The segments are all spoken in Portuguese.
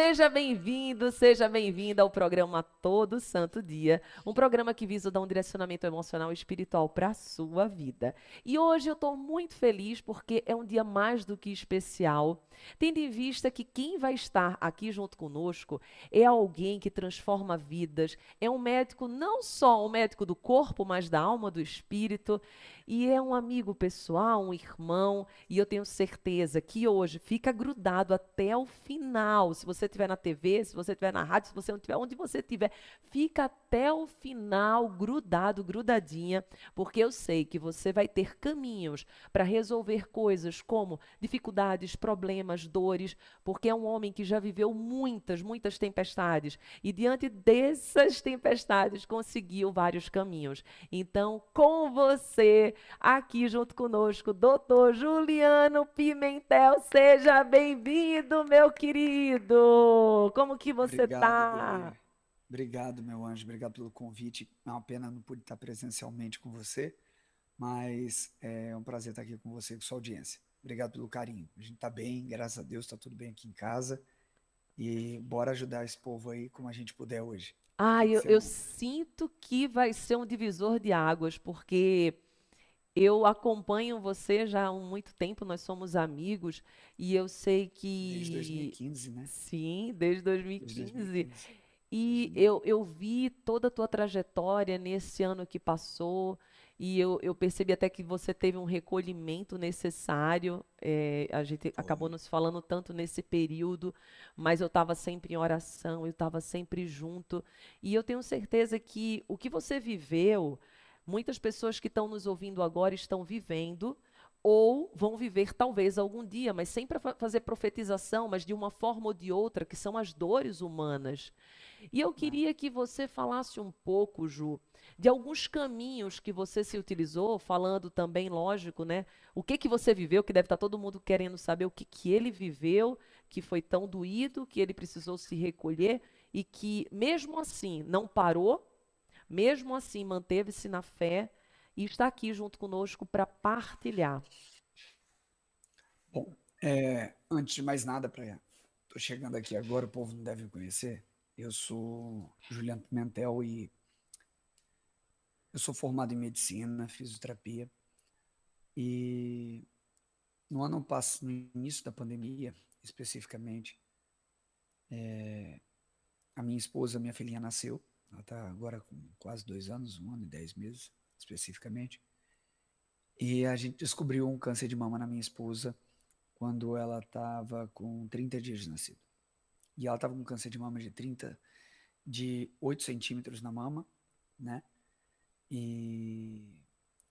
Seja bem-vindo, seja bem-vinda ao programa Todo Santo Dia, um programa que visa dar um direcionamento emocional e espiritual para a sua vida. E hoje eu estou muito feliz porque é um dia mais do que especial, tendo em vista que quem vai estar aqui junto conosco é alguém que transforma vidas, é um médico, não só um médico do corpo, mas da alma, do espírito, e é um amigo pessoal, um irmão, e eu tenho certeza que hoje fica grudado até o final. Se você estiver na TV, se você estiver na rádio, se você não estiver onde você estiver, fica até o final grudado, grudadinha, porque eu sei que você vai ter caminhos para resolver coisas como dificuldades, problemas, dores, porque é um homem que já viveu muitas, muitas tempestades e diante dessas tempestades conseguiu vários caminhos. Então, com você, aqui junto conosco, doutor Juliano Pimentel. Seja bem-vindo, meu querido. Como que você está? Obrigado, meu anjo. Obrigado pelo convite. É uma pena não pude estar presencialmente com você, mas é um prazer estar aqui com você e com sua audiência. Obrigado pelo carinho. A gente está bem, graças a Deus, está tudo bem aqui em casa. E bora ajudar esse povo aí como a gente puder hoje. Ah, eu, eu sinto que vai ser um divisor de águas, porque eu acompanho você já há muito tempo, nós somos amigos e eu sei que. Desde 2015, né? Sim, desde 2015. Desde 2015. E eu, eu vi toda a tua trajetória nesse ano que passou. E eu, eu percebi até que você teve um recolhimento necessário. É, a gente Foi. acabou nos falando tanto nesse período, mas eu estava sempre em oração, eu estava sempre junto. E eu tenho certeza que o que você viveu Muitas pessoas que estão nos ouvindo agora estão vivendo ou vão viver talvez algum dia, mas sem para fazer profetização, mas de uma forma ou de outra, que são as dores humanas. E eu queria que você falasse um pouco, Ju, de alguns caminhos que você se utilizou, falando também, lógico, né? O que que você viveu, que deve estar todo mundo querendo saber o que que ele viveu, que foi tão doído, que ele precisou se recolher e que mesmo assim não parou, mesmo assim, manteve-se na fé e está aqui junto conosco para partilhar. Bom, é, antes de mais nada, para estou chegando aqui agora, o povo não deve me conhecer. Eu sou Juliano Pimentel e eu sou formado em medicina, fisioterapia. E no ano passado, no início da pandemia, especificamente, é, a minha esposa, minha filhinha nasceu. Ela está agora com quase dois anos, um ano e dez meses, especificamente. E a gente descobriu um câncer de mama na minha esposa quando ela estava com 30 dias de nascido. E ela estava com câncer de mama de 30, de 8 centímetros na mama, né? E,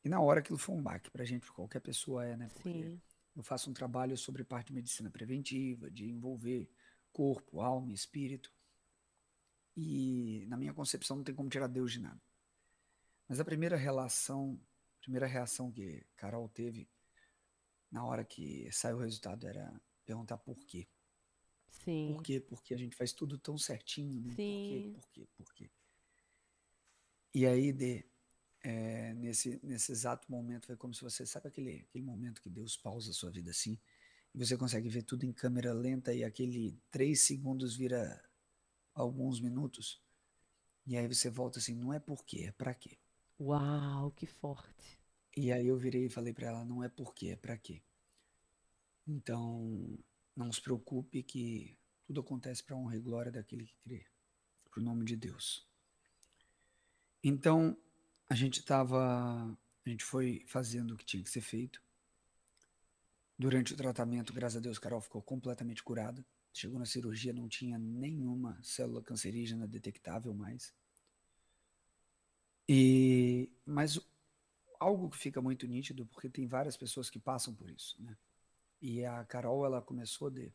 e na hora aquilo foi um baque pra gente, pra qualquer pessoa é, né? Porque Sim. eu faço um trabalho sobre parte de medicina preventiva, de envolver corpo, alma e espírito. E na minha concepção não tem como tirar Deus de nada. Mas a primeira relação, a primeira reação que Carol teve na hora que saiu o resultado era perguntar por quê. Sim. Por quê? Porque a gente faz tudo tão certinho, né? Sim. Por quê? Por quê? Por quê? E aí, de, é, nesse, nesse exato momento, foi como se você, sabe aquele, aquele momento que Deus pausa a sua vida assim, e você consegue ver tudo em câmera lenta e aquele três segundos vira alguns minutos. E aí você volta assim, não é por quê, é para quê. Uau, que forte. E aí eu virei e falei para ela, não é por quê, é para quê. Então, não se preocupe que tudo acontece para honra e glória daquele que crê, pro nome de Deus. Então, a gente tava, a gente foi fazendo o que tinha que ser feito. Durante o tratamento, graças a Deus, Carol ficou completamente curada. Chegou na cirurgia, não tinha nenhuma célula cancerígena detectável mais. E, mas algo que fica muito nítido, porque tem várias pessoas que passam por isso, né? E a Carol, ela começou de,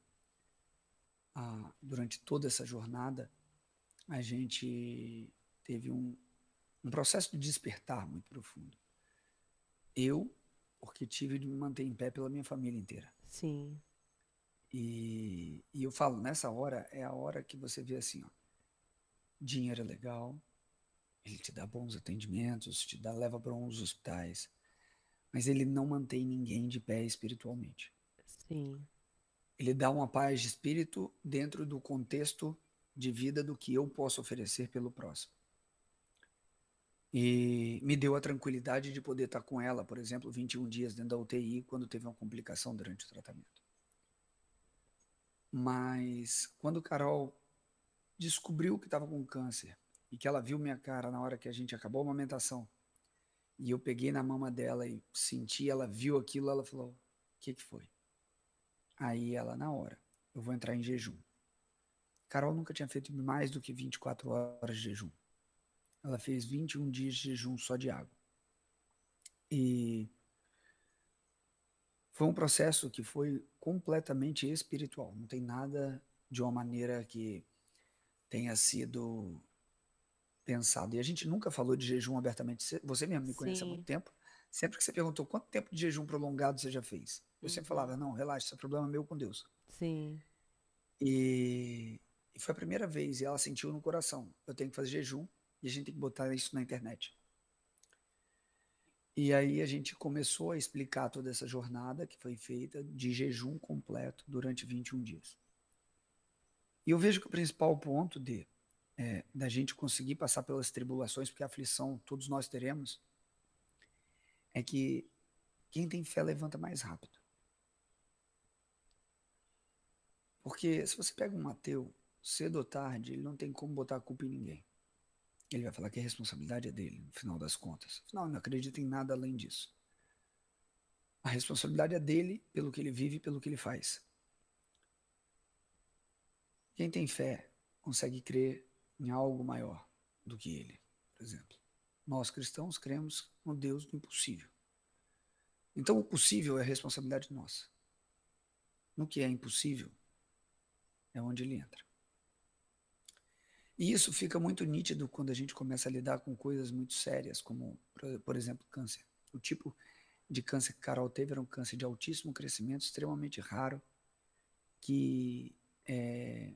a, durante toda essa jornada, a gente teve um, um processo de despertar muito profundo. Eu porque tive de me manter em pé pela minha família inteira. Sim. E, e eu falo, nessa hora é a hora que você vê assim, ó, dinheiro é legal, ele te dá bons atendimentos, te dá, leva para bons hospitais, mas ele não mantém ninguém de pé espiritualmente. Sim. Ele dá uma paz de espírito dentro do contexto de vida do que eu posso oferecer pelo próximo. E me deu a tranquilidade de poder estar com ela, por exemplo, 21 dias dentro da UTI quando teve uma complicação durante o tratamento. Mas quando Carol descobriu que estava com câncer e que ela viu minha cara na hora que a gente acabou a amamentação, e eu peguei na mama dela e senti, ela viu aquilo, ela falou: "O que que foi?" Aí ela na hora, eu vou entrar em jejum. Carol nunca tinha feito mais do que 24 horas de jejum. Ela fez 21 dias de jejum só de água. E foi um processo que foi completamente espiritual. Não tem nada de uma maneira que tenha sido pensado. E a gente nunca falou de jejum abertamente. Você mesmo me conhece Sim. há muito tempo. Sempre que você perguntou quanto tempo de jejum prolongado você já fez, eu uhum. sempre falava: não, relaxa, isso é problema meu com Deus. Sim. E, e foi a primeira vez, e ela sentiu no coração: eu tenho que fazer jejum e a gente tem que botar isso na internet. E aí a gente começou a explicar toda essa jornada que foi feita de jejum completo durante 21 dias. E eu vejo que o principal ponto de é, da gente conseguir passar pelas tribulações, porque a aflição todos nós teremos, é que quem tem fé levanta mais rápido. Porque se você pega um ateu, cedo ou tarde, ele não tem como botar a culpa em ninguém. Ele vai falar que a responsabilidade é dele, no final das contas. Afinal, não acredita em nada além disso. A responsabilidade é dele pelo que ele vive e pelo que ele faz. Quem tem fé consegue crer em algo maior do que ele, por exemplo. Nós cristãos cremos no Deus do impossível. Então, o possível é responsabilidade nossa. No que é impossível, é onde ele entra. E isso fica muito nítido quando a gente começa a lidar com coisas muito sérias, como, por exemplo, câncer. O tipo de câncer que Carol teve era um câncer de altíssimo crescimento, extremamente raro, que é,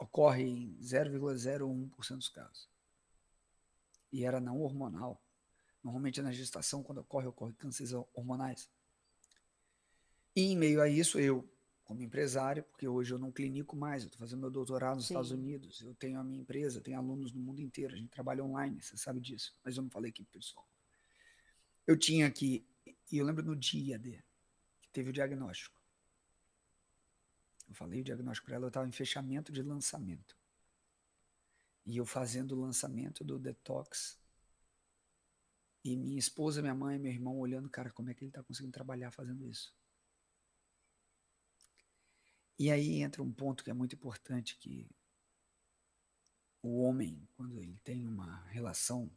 ocorre em 0,01% dos casos. E era não hormonal. Normalmente na gestação, quando ocorre, ocorre cânceres hormonais. E em meio a isso, eu como empresário, porque hoje eu não clinico mais, eu estou fazendo meu doutorado nos Sim. Estados Unidos, eu tenho a minha empresa, tenho alunos no mundo inteiro, a gente trabalha online, você sabe disso, mas eu não falei aqui pessoal. Eu tinha aqui, e eu lembro no dia de, que teve o diagnóstico. Eu falei o diagnóstico para ela, eu estava em fechamento de lançamento. E eu fazendo o lançamento do detox. E minha esposa, minha mãe, meu irmão olhando, cara, como é que ele está conseguindo trabalhar fazendo isso? E aí entra um ponto que é muito importante que o homem, quando ele tem uma relação,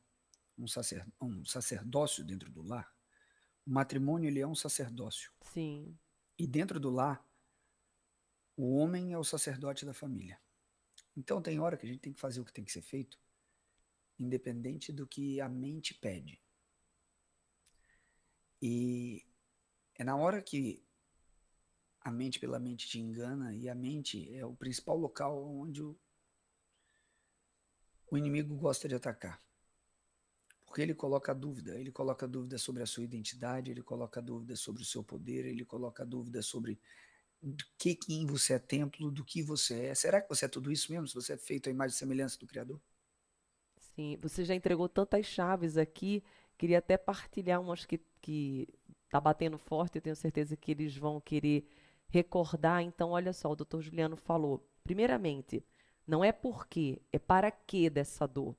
um, sacer, um sacerdócio dentro do lar, o matrimônio ele é um sacerdócio. Sim. E dentro do lar, o homem é o sacerdote da família. Então tem hora que a gente tem que fazer o que tem que ser feito, independente do que a mente pede. E é na hora que a mente pela mente te engana e a mente é o principal local onde o, o inimigo gosta de atacar. Porque ele coloca dúvida, ele coloca dúvida sobre a sua identidade, ele coloca dúvida sobre o seu poder, ele coloca dúvida sobre do que quem você é templo, do que você é. Será que você é tudo isso mesmo? Se você é feito à imagem e semelhança do Criador? Sim, você já entregou tantas chaves aqui. Queria até partilhar umas que, que tá batendo forte. Eu tenho certeza que eles vão querer recordar. Então, olha só, o doutor Juliano falou. Primeiramente, não é porque, é para que dessa dor.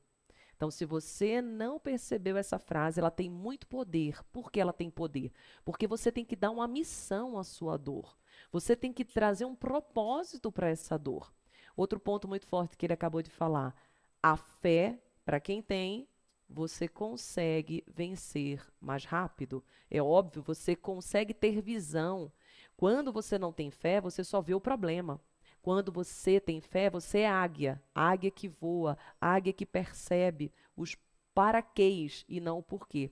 Então, se você não percebeu essa frase, ela tem muito poder. Por que ela tem poder? Porque você tem que dar uma missão à sua dor. Você tem que trazer um propósito para essa dor. Outro ponto muito forte que ele acabou de falar: a fé, para quem tem, você consegue vencer mais rápido. É óbvio, você consegue ter visão quando você não tem fé, você só vê o problema. Quando você tem fé, você é águia, águia que voa, águia que percebe os paraquês e não o porquê.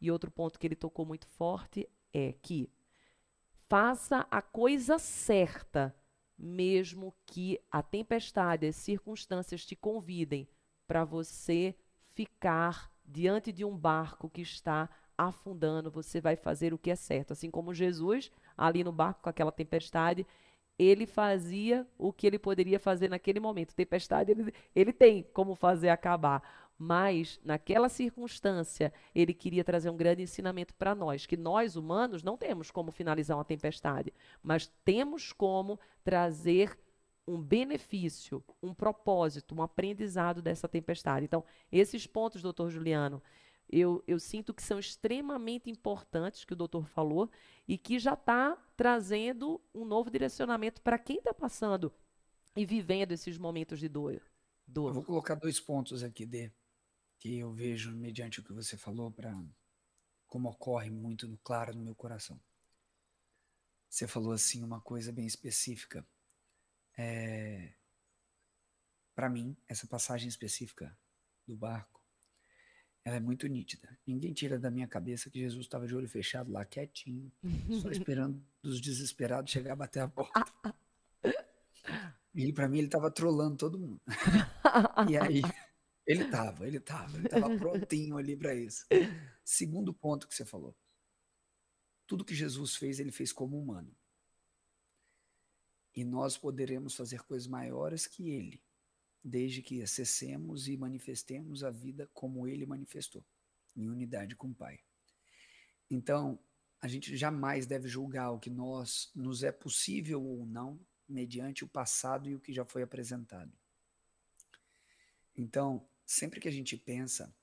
E outro ponto que ele tocou muito forte é que faça a coisa certa, mesmo que a tempestade, as circunstâncias te convidem para você ficar diante de um barco que está afundando, você vai fazer o que é certo. Assim como Jesus, ali no barco com aquela tempestade, ele fazia o que ele poderia fazer naquele momento. Tempestade, ele, ele tem como fazer acabar. Mas, naquela circunstância, ele queria trazer um grande ensinamento para nós, que nós, humanos, não temos como finalizar uma tempestade, mas temos como trazer um benefício, um propósito, um aprendizado dessa tempestade. Então, esses pontos, doutor Juliano, eu, eu sinto que são extremamente importantes, que o doutor falou, e que já está trazendo um novo direcionamento para quem está passando e vivendo esses momentos de dor. dor. Vou colocar dois pontos aqui, Dê, que eu vejo mediante o que você falou, para como ocorre muito no claro no meu coração. Você falou assim uma coisa bem específica. É, para mim, essa passagem específica do barco ela é muito nítida. Ninguém tira da minha cabeça que Jesus estava de olho fechado lá, quietinho, só esperando os desesperados chegar a bater a porta. E para mim ele estava trolando todo mundo. E aí ele estava, ele estava, ele estava prontinho ali para isso. Segundo ponto que você falou. Tudo que Jesus fez, ele fez como humano. E nós poderemos fazer coisas maiores que ele desde que acessemos e manifestemos a vida como ele manifestou, em unidade com o Pai. Então, a gente jamais deve julgar o que nós nos é possível ou não mediante o passado e o que já foi apresentado. Então, sempre que a gente pensa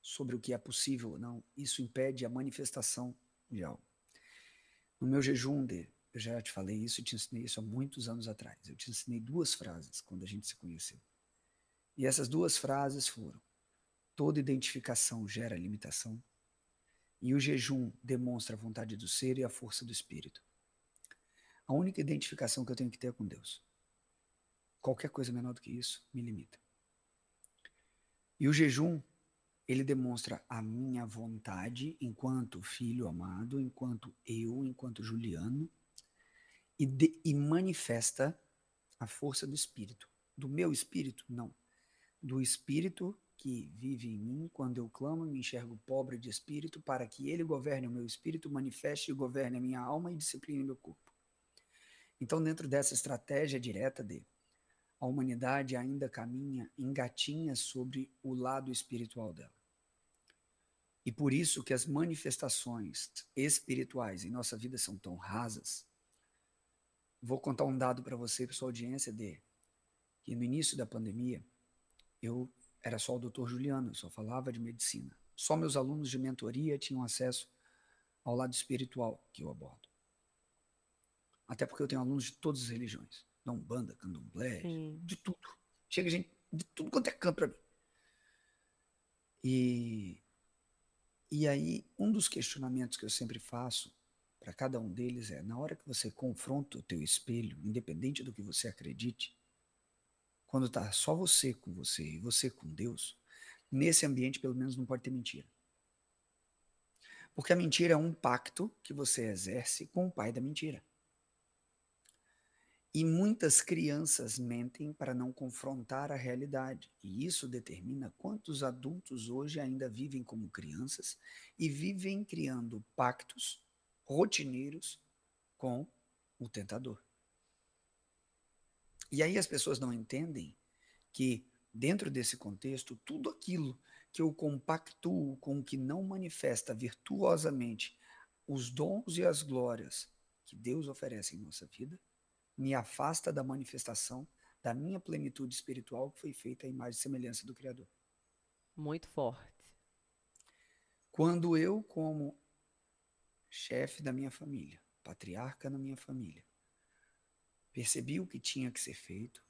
sobre o que é possível ou não, isso impede a manifestação de algo. No meu jejum de, eu já te falei isso, e te ensinei isso há muitos anos atrás. Eu te ensinei duas frases quando a gente se conheceu. E essas duas frases foram: toda identificação gera limitação, e o jejum demonstra a vontade do ser e a força do espírito. A única identificação que eu tenho que ter é com Deus. Qualquer coisa menor do que isso me limita. E o jejum, ele demonstra a minha vontade enquanto filho amado, enquanto eu, enquanto Juliano, e, de, e manifesta a força do espírito. Do meu espírito, não do Espírito que vive em mim, quando eu clamo, me enxergo pobre de espírito, para que ele governe o meu espírito, manifeste e governe a minha alma e discipline meu corpo. Então, dentro dessa estratégia direta de a humanidade ainda caminha, engatinha sobre o lado espiritual dela. E por isso que as manifestações espirituais em nossa vida são tão rasas. Vou contar um dado para você, para sua audiência, de que no início da pandemia, eu era só o doutor Juliano, eu só falava de medicina. Só meus alunos de mentoria tinham acesso ao lado espiritual que eu abordo. Até porque eu tenho alunos de todas as religiões. Da Umbanda, Candomblé, Sim. de tudo. Chega gente de tudo quanto é campo para mim. E, e aí, um dos questionamentos que eu sempre faço para cada um deles é: na hora que você confronta o teu espelho, independente do que você acredite, quando está só você com você e você com Deus, nesse ambiente pelo menos não pode ter mentira. Porque a mentira é um pacto que você exerce com o pai da mentira. E muitas crianças mentem para não confrontar a realidade. E isso determina quantos adultos hoje ainda vivem como crianças e vivem criando pactos rotineiros com o tentador. E aí as pessoas não entendem que, dentro desse contexto, tudo aquilo que eu compactuo com o que não manifesta virtuosamente os dons e as glórias que Deus oferece em nossa vida, me afasta da manifestação da minha plenitude espiritual que foi feita à imagem e semelhança do Criador. Muito forte. Quando eu, como chefe da minha família, patriarca na minha família, percebi o que tinha que ser feito.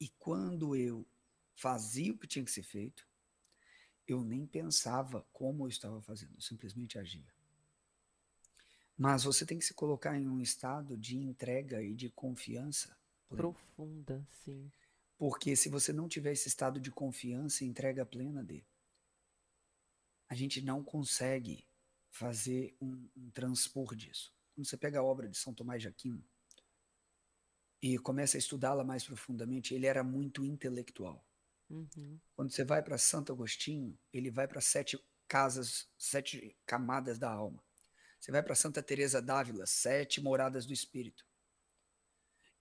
E quando eu fazia o que tinha que ser feito, eu nem pensava como eu estava fazendo, eu simplesmente agia. Mas você tem que se colocar em um estado de entrega e de confiança plena. profunda, sim. Porque se você não tiver esse estado de confiança e entrega plena de, a gente não consegue fazer um, um transpor disso. Quando você pega a obra de São Tomás de Aquino e começa a estudá-la mais profundamente, ele era muito intelectual. Uhum. Quando você vai para Santo Agostinho, ele vai para sete casas, sete camadas da alma. Você vai para Santa Teresa d'Ávila, sete moradas do espírito.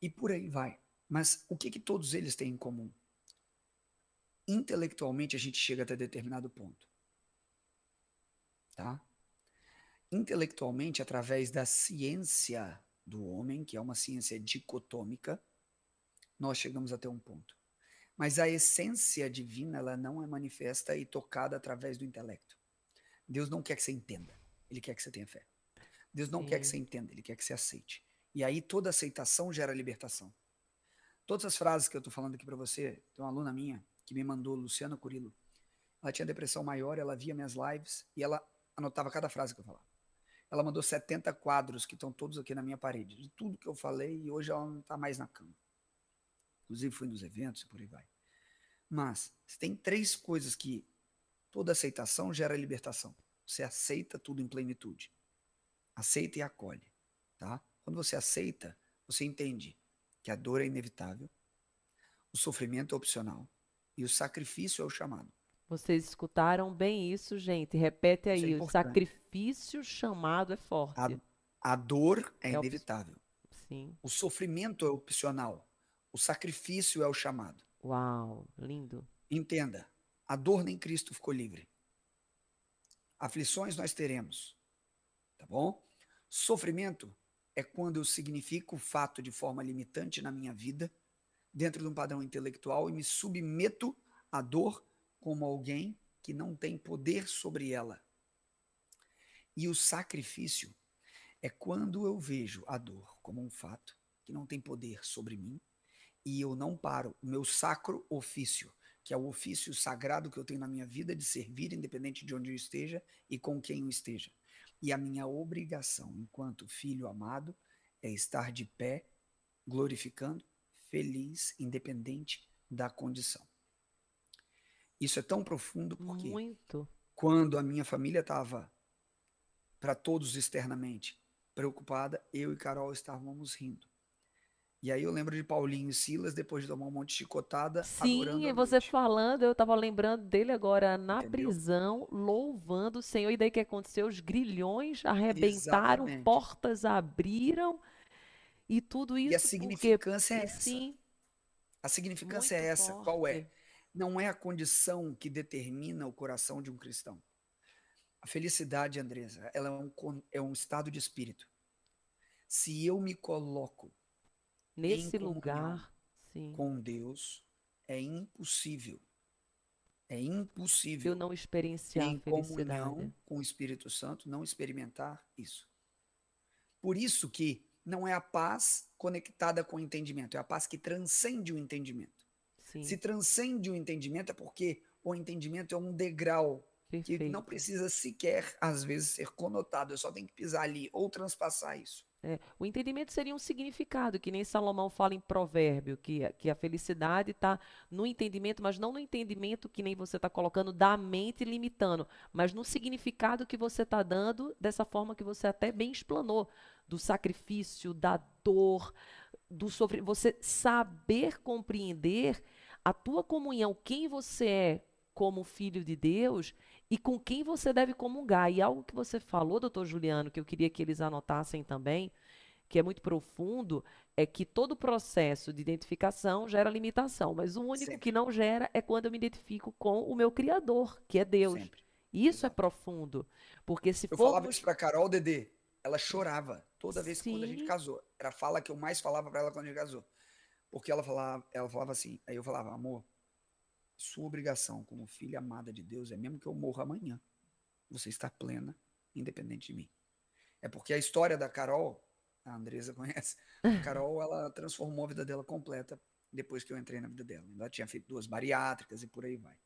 E por aí vai. Mas o que, que todos eles têm em comum? Intelectualmente a gente chega até determinado ponto. Tá? Intelectualmente, através da ciência do homem, que é uma ciência dicotômica, nós chegamos até um ponto. Mas a essência divina, ela não é manifesta e tocada através do intelecto. Deus não quer que você entenda, ele quer que você tenha fé. Deus não quer que você entenda, ele quer que você aceite. E aí toda aceitação gera libertação. Todas as frases que eu estou falando aqui para você, tem uma aluna minha que me mandou, Luciana Curilo. Ela tinha depressão maior, ela via minhas lives e ela anotava cada frase que eu falava. Ela mandou 70 quadros que estão todos aqui na minha parede, de tudo que eu falei, e hoje ela não está mais na cama. Inclusive fui nos eventos e por aí vai. Mas tem três coisas que toda aceitação gera libertação. Você aceita tudo em plenitude. Aceita e acolhe, tá? Quando você aceita, você entende que a dor é inevitável, o sofrimento é opcional e o sacrifício é o chamado. Vocês escutaram bem isso, gente. Repete aí. É o sacrifício chamado é forte. A, a dor é, é inevitável. Sim. O sofrimento é opcional. O sacrifício é o chamado. Uau, lindo. Entenda. A dor nem Cristo ficou livre. Aflições nós teremos. Tá bom? Sofrimento é quando eu significo o fato de forma limitante na minha vida, dentro de um padrão intelectual, e me submeto à dor como alguém que não tem poder sobre ela. E o sacrifício é quando eu vejo a dor como um fato que não tem poder sobre mim e eu não paro o meu sacro ofício, que é o ofício sagrado que eu tenho na minha vida de servir, independente de onde eu esteja e com quem eu esteja. E a minha obrigação, enquanto filho amado, é estar de pé, glorificando, feliz, independente da condição. Isso é tão profundo porque Muito. quando a minha família estava para todos externamente preocupada, eu e Carol estávamos rindo. E aí eu lembro de Paulinho e Silas, depois de tomar um monte de chicotada, Sim, e você falando, eu estava lembrando dele agora na Entendeu? prisão, louvando o Senhor. E daí que aconteceu? Os grilhões arrebentaram, Exatamente. portas abriram, e tudo isso. E a significância porque, é essa. Sim. A significância é essa. Forte. Qual é? não é a condição que determina o coração de um cristão. A felicidade, Andresa, ela é um, é um estado de espírito. Se eu me coloco nesse lugar sim. com Deus, é impossível. É impossível. Eu não experienciar em felicidade. comunhão com o Espírito Santo, não experimentar isso. Por isso que não é a paz conectada com o entendimento, é a paz que transcende o entendimento. Sim. Se transcende o entendimento é porque o entendimento é um degrau Perfeito. que não precisa sequer, às vezes, ser conotado. Eu só tenho que pisar ali ou transpassar isso. É, o entendimento seria um significado, que nem Salomão fala em provérbio, que, que a felicidade está no entendimento, mas não no entendimento que nem você está colocando da mente limitando, mas no significado que você está dando dessa forma que você até bem explanou, do sacrifício, da dor, do sofrimento. Você saber compreender a tua comunhão, quem você é como filho de Deus e com quem você deve comungar. E algo que você falou, doutor Juliano, que eu queria que eles anotassem também, que é muito profundo, é que todo processo de identificação gera limitação, mas o único Sempre. que não gera é quando eu me identifico com o meu Criador, que é Deus. Sempre. Isso é Exato. é profundo, porque se Eu formos... falava isso para Carol Dedê, ela chorava toda vez que quando a gente casou. Era a fala que eu mais falava para ela quando a gente casou. Porque ela falava, ela falava assim, aí eu falava, amor, sua obrigação como filha amada de Deus é mesmo que eu morra amanhã. Você está plena, independente de mim. É porque a história da Carol, a Andresa conhece, a Carol, ela transformou a vida dela completa depois que eu entrei na vida dela. Ela tinha feito duas bariátricas e por aí vai.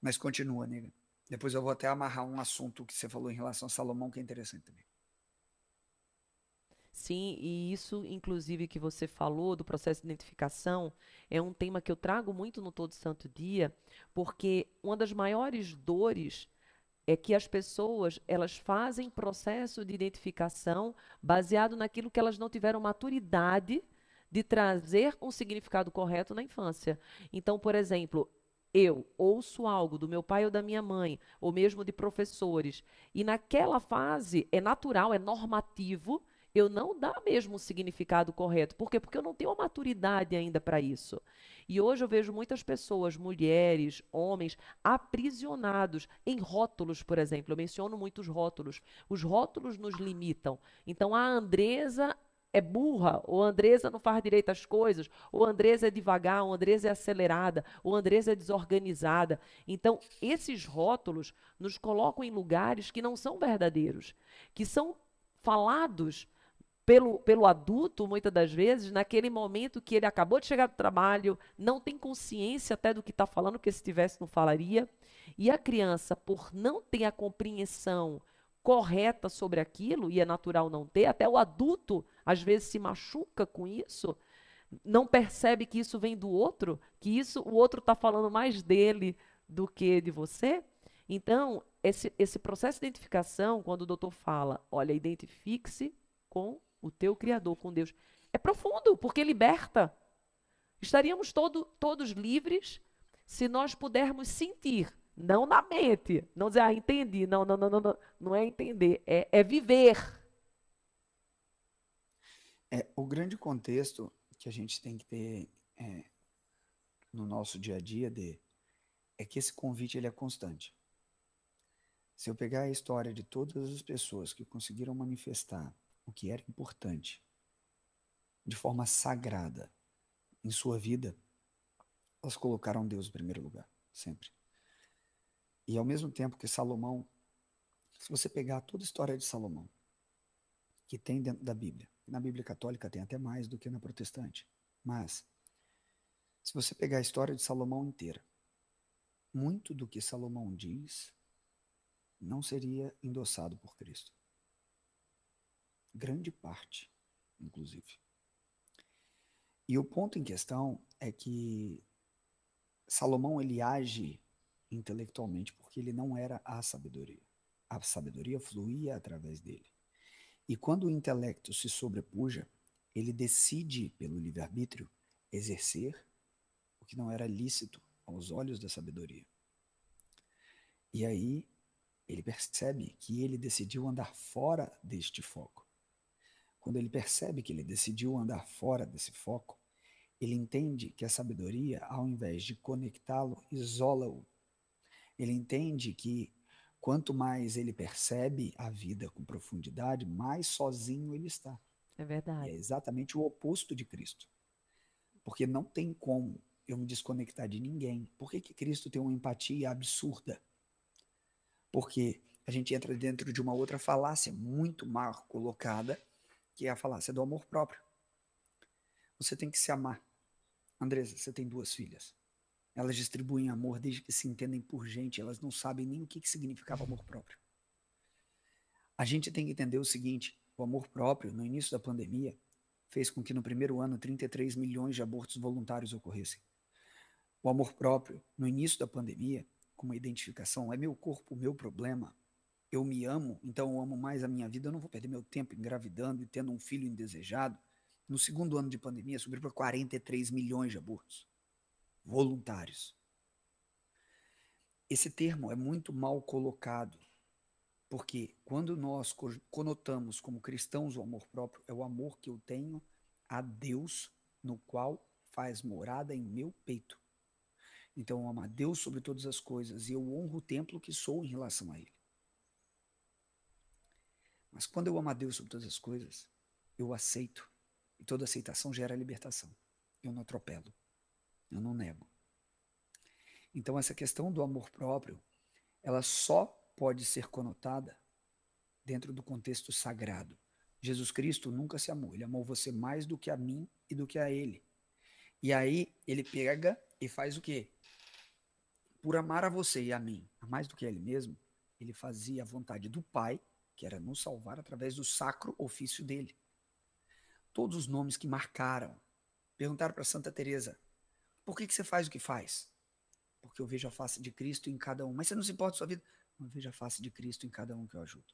Mas continua, nega. Depois eu vou até amarrar um assunto que você falou em relação a Salomão, que é interessante também. Sim, e isso, inclusive, que você falou do processo de identificação, é um tema que eu trago muito no Todo Santo Dia, porque uma das maiores dores é que as pessoas elas fazem processo de identificação baseado naquilo que elas não tiveram maturidade de trazer um significado correto na infância. Então, por exemplo, eu ouço algo do meu pai ou da minha mãe, ou mesmo de professores, e naquela fase é natural, é normativo eu não dá mesmo o significado correto. Por quê? Porque eu não tenho a maturidade ainda para isso. E hoje eu vejo muitas pessoas, mulheres, homens, aprisionados em rótulos, por exemplo. Eu menciono muitos rótulos. Os rótulos nos limitam. Então, a Andresa é burra, ou a Andresa não faz direito às coisas, ou a Andresa é devagar, ou a Andresa é acelerada, ou a Andresa é desorganizada. Então, esses rótulos nos colocam em lugares que não são verdadeiros, que são falados pelo, pelo adulto, muitas das vezes, naquele momento que ele acabou de chegar do trabalho, não tem consciência até do que está falando, porque se tivesse não falaria. E a criança, por não ter a compreensão correta sobre aquilo, e é natural não ter, até o adulto às vezes se machuca com isso, não percebe que isso vem do outro, que isso o outro está falando mais dele do que de você. Então, esse, esse processo de identificação, quando o doutor fala, olha, identifique-se com o teu Criador, com Deus. É profundo, porque liberta. Estaríamos todo, todos livres se nós pudermos sentir, não na mente, não dizer, ah, entendi. Não, não, não, não, não, não é entender, é, é viver. É, o grande contexto que a gente tem que ter é, no nosso dia a dia de, é que esse convite ele é constante. Se eu pegar a história de todas as pessoas que conseguiram manifestar o que era importante, de forma sagrada em sua vida, elas colocaram Deus em primeiro lugar, sempre. E ao mesmo tempo que Salomão, se você pegar toda a história de Salomão, que tem dentro da Bíblia, na Bíblia católica tem até mais do que na protestante, mas se você pegar a história de Salomão inteira, muito do que Salomão diz não seria endossado por Cristo grande parte, inclusive. E o ponto em questão é que Salomão ele age intelectualmente porque ele não era a sabedoria. A sabedoria fluía através dele. E quando o intelecto se sobrepuja, ele decide pelo livre-arbítrio exercer o que não era lícito aos olhos da sabedoria. E aí ele percebe que ele decidiu andar fora deste foco. Quando ele percebe que ele decidiu andar fora desse foco, ele entende que a sabedoria, ao invés de conectá-lo, isola-o. Ele entende que quanto mais ele percebe a vida com profundidade, mais sozinho ele está. É verdade. E é exatamente o oposto de Cristo. Porque não tem como eu me desconectar de ninguém. Por que, que Cristo tem uma empatia absurda? Porque a gente entra dentro de uma outra falácia muito mal colocada, que é a falácia do amor próprio. Você tem que se amar. Andresa, você tem duas filhas. Elas distribuem amor desde que se entendem por gente, elas não sabem nem o que, que significava amor próprio. A gente tem que entender o seguinte: o amor próprio, no início da pandemia, fez com que no primeiro ano 33 milhões de abortos voluntários ocorressem. O amor próprio, no início da pandemia, com uma identificação, é meu corpo, meu problema, eu me amo, então eu amo mais a minha vida, eu não vou perder meu tempo engravidando e tendo um filho indesejado. No segundo ano de pandemia, subiu para 43 milhões de abortos voluntários. Esse termo é muito mal colocado, porque quando nós conotamos como cristãos o amor próprio, é o amor que eu tenho a Deus, no qual faz morada em meu peito. Então eu amo a Deus sobre todas as coisas e eu honro o templo que sou em relação a Ele. Mas quando eu amo a Deus sobre todas as coisas, eu aceito. E toda aceitação gera libertação. Eu não atropelo. Eu não nego. Então, essa questão do amor próprio, ela só pode ser conotada dentro do contexto sagrado. Jesus Cristo nunca se amou. Ele amou você mais do que a mim e do que a ele. E aí, ele pega e faz o quê? Por amar a você e a mim, mais do que a ele mesmo, ele fazia a vontade do Pai que era nos salvar através do sacro ofício dele. Todos os nomes que marcaram. Perguntaram para Santa Teresa: "Por que que você faz o que faz?" Porque eu vejo a face de Cristo em cada um. Mas você não se importa com sua vida? não vejo a face de Cristo em cada um que eu ajudo.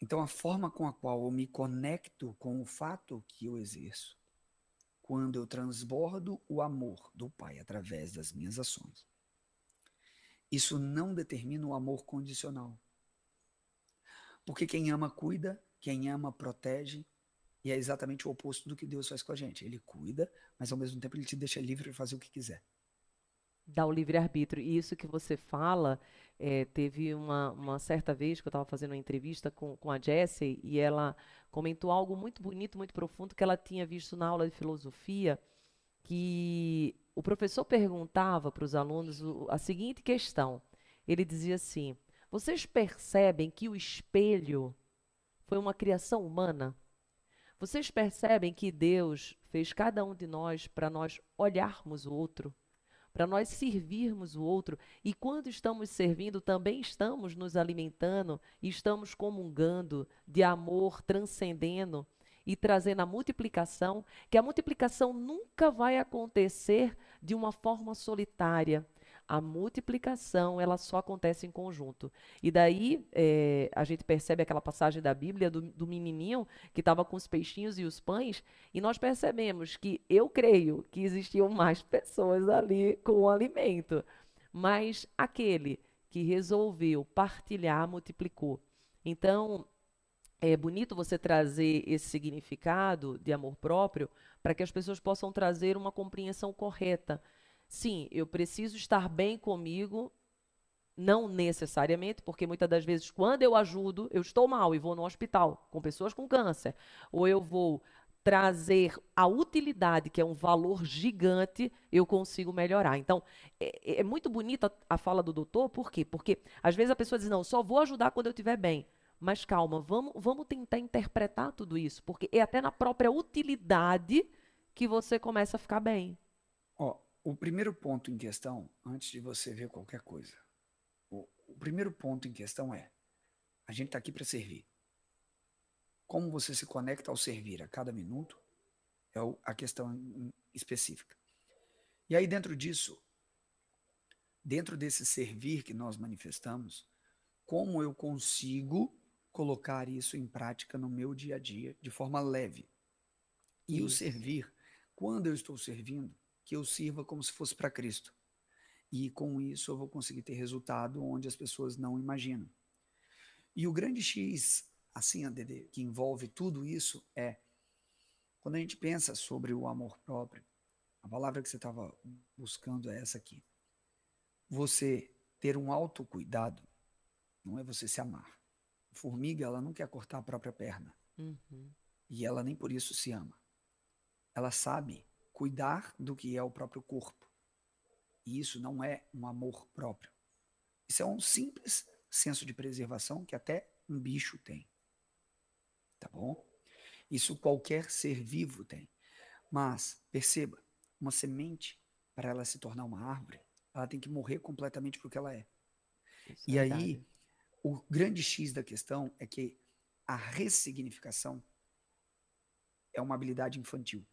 Então, a forma com a qual eu me conecto com o fato que eu exerço, quando eu transbordo o amor do Pai através das minhas ações, isso não determina o amor condicional. Porque quem ama cuida, quem ama protege, e é exatamente o oposto do que Deus faz com a gente. Ele cuida, mas ao mesmo tempo ele te deixa livre para fazer o que quiser. Dá o livre-arbítrio. E isso que você fala, é, teve uma, uma, certa vez que eu estava fazendo uma entrevista com, com a Jessie e ela comentou algo muito bonito, muito profundo que ela tinha visto na aula de filosofia, que o professor perguntava para os alunos a seguinte questão. Ele dizia assim: Vocês percebem que o espelho foi uma criação humana? Vocês percebem que Deus fez cada um de nós para nós olharmos o outro, para nós servirmos o outro, e quando estamos servindo, também estamos nos alimentando e estamos comungando de amor, transcendendo e trazendo a multiplicação, que a multiplicação nunca vai acontecer de uma forma solitária a multiplicação ela só acontece em conjunto. E daí é, a gente percebe aquela passagem da Bíblia do, do menininho que estava com os peixinhos e os pães, e nós percebemos que eu creio que existiam mais pessoas ali com o alimento, mas aquele que resolveu partilhar multiplicou. Então, é bonito você trazer esse significado de amor próprio para que as pessoas possam trazer uma compreensão correta Sim, eu preciso estar bem comigo, não necessariamente, porque muitas das vezes, quando eu ajudo, eu estou mal e vou no hospital com pessoas com câncer, ou eu vou trazer a utilidade, que é um valor gigante, eu consigo melhorar. Então, é, é muito bonita a fala do doutor, por quê? Porque às vezes a pessoa diz, não, só vou ajudar quando eu estiver bem. Mas calma, vamos, vamos tentar interpretar tudo isso, porque é até na própria utilidade que você começa a ficar bem. O primeiro ponto em questão, antes de você ver qualquer coisa, o, o primeiro ponto em questão é: a gente está aqui para servir. Como você se conecta ao servir a cada minuto é o, a questão específica. E aí, dentro disso, dentro desse servir que nós manifestamos, como eu consigo colocar isso em prática no meu dia a dia de forma leve? E isso. o servir, quando eu estou servindo, que eu sirva como se fosse para Cristo. E com isso eu vou conseguir ter resultado onde as pessoas não imaginam. E o grande X, assim, ADD, que envolve tudo isso é quando a gente pensa sobre o amor próprio, a palavra que você estava buscando é essa aqui. Você ter um autocuidado não é você se amar. A formiga, ela não quer cortar a própria perna. Uhum. E ela nem por isso se ama. Ela sabe cuidar do que é o próprio corpo. E isso não é um amor próprio. Isso é um simples senso de preservação que até um bicho tem. Tá bom? Isso qualquer ser vivo tem. Mas, perceba, uma semente, para ela se tornar uma árvore, ela tem que morrer completamente porque ela é. Isso e é aí, o grande X da questão é que a ressignificação é uma habilidade infantil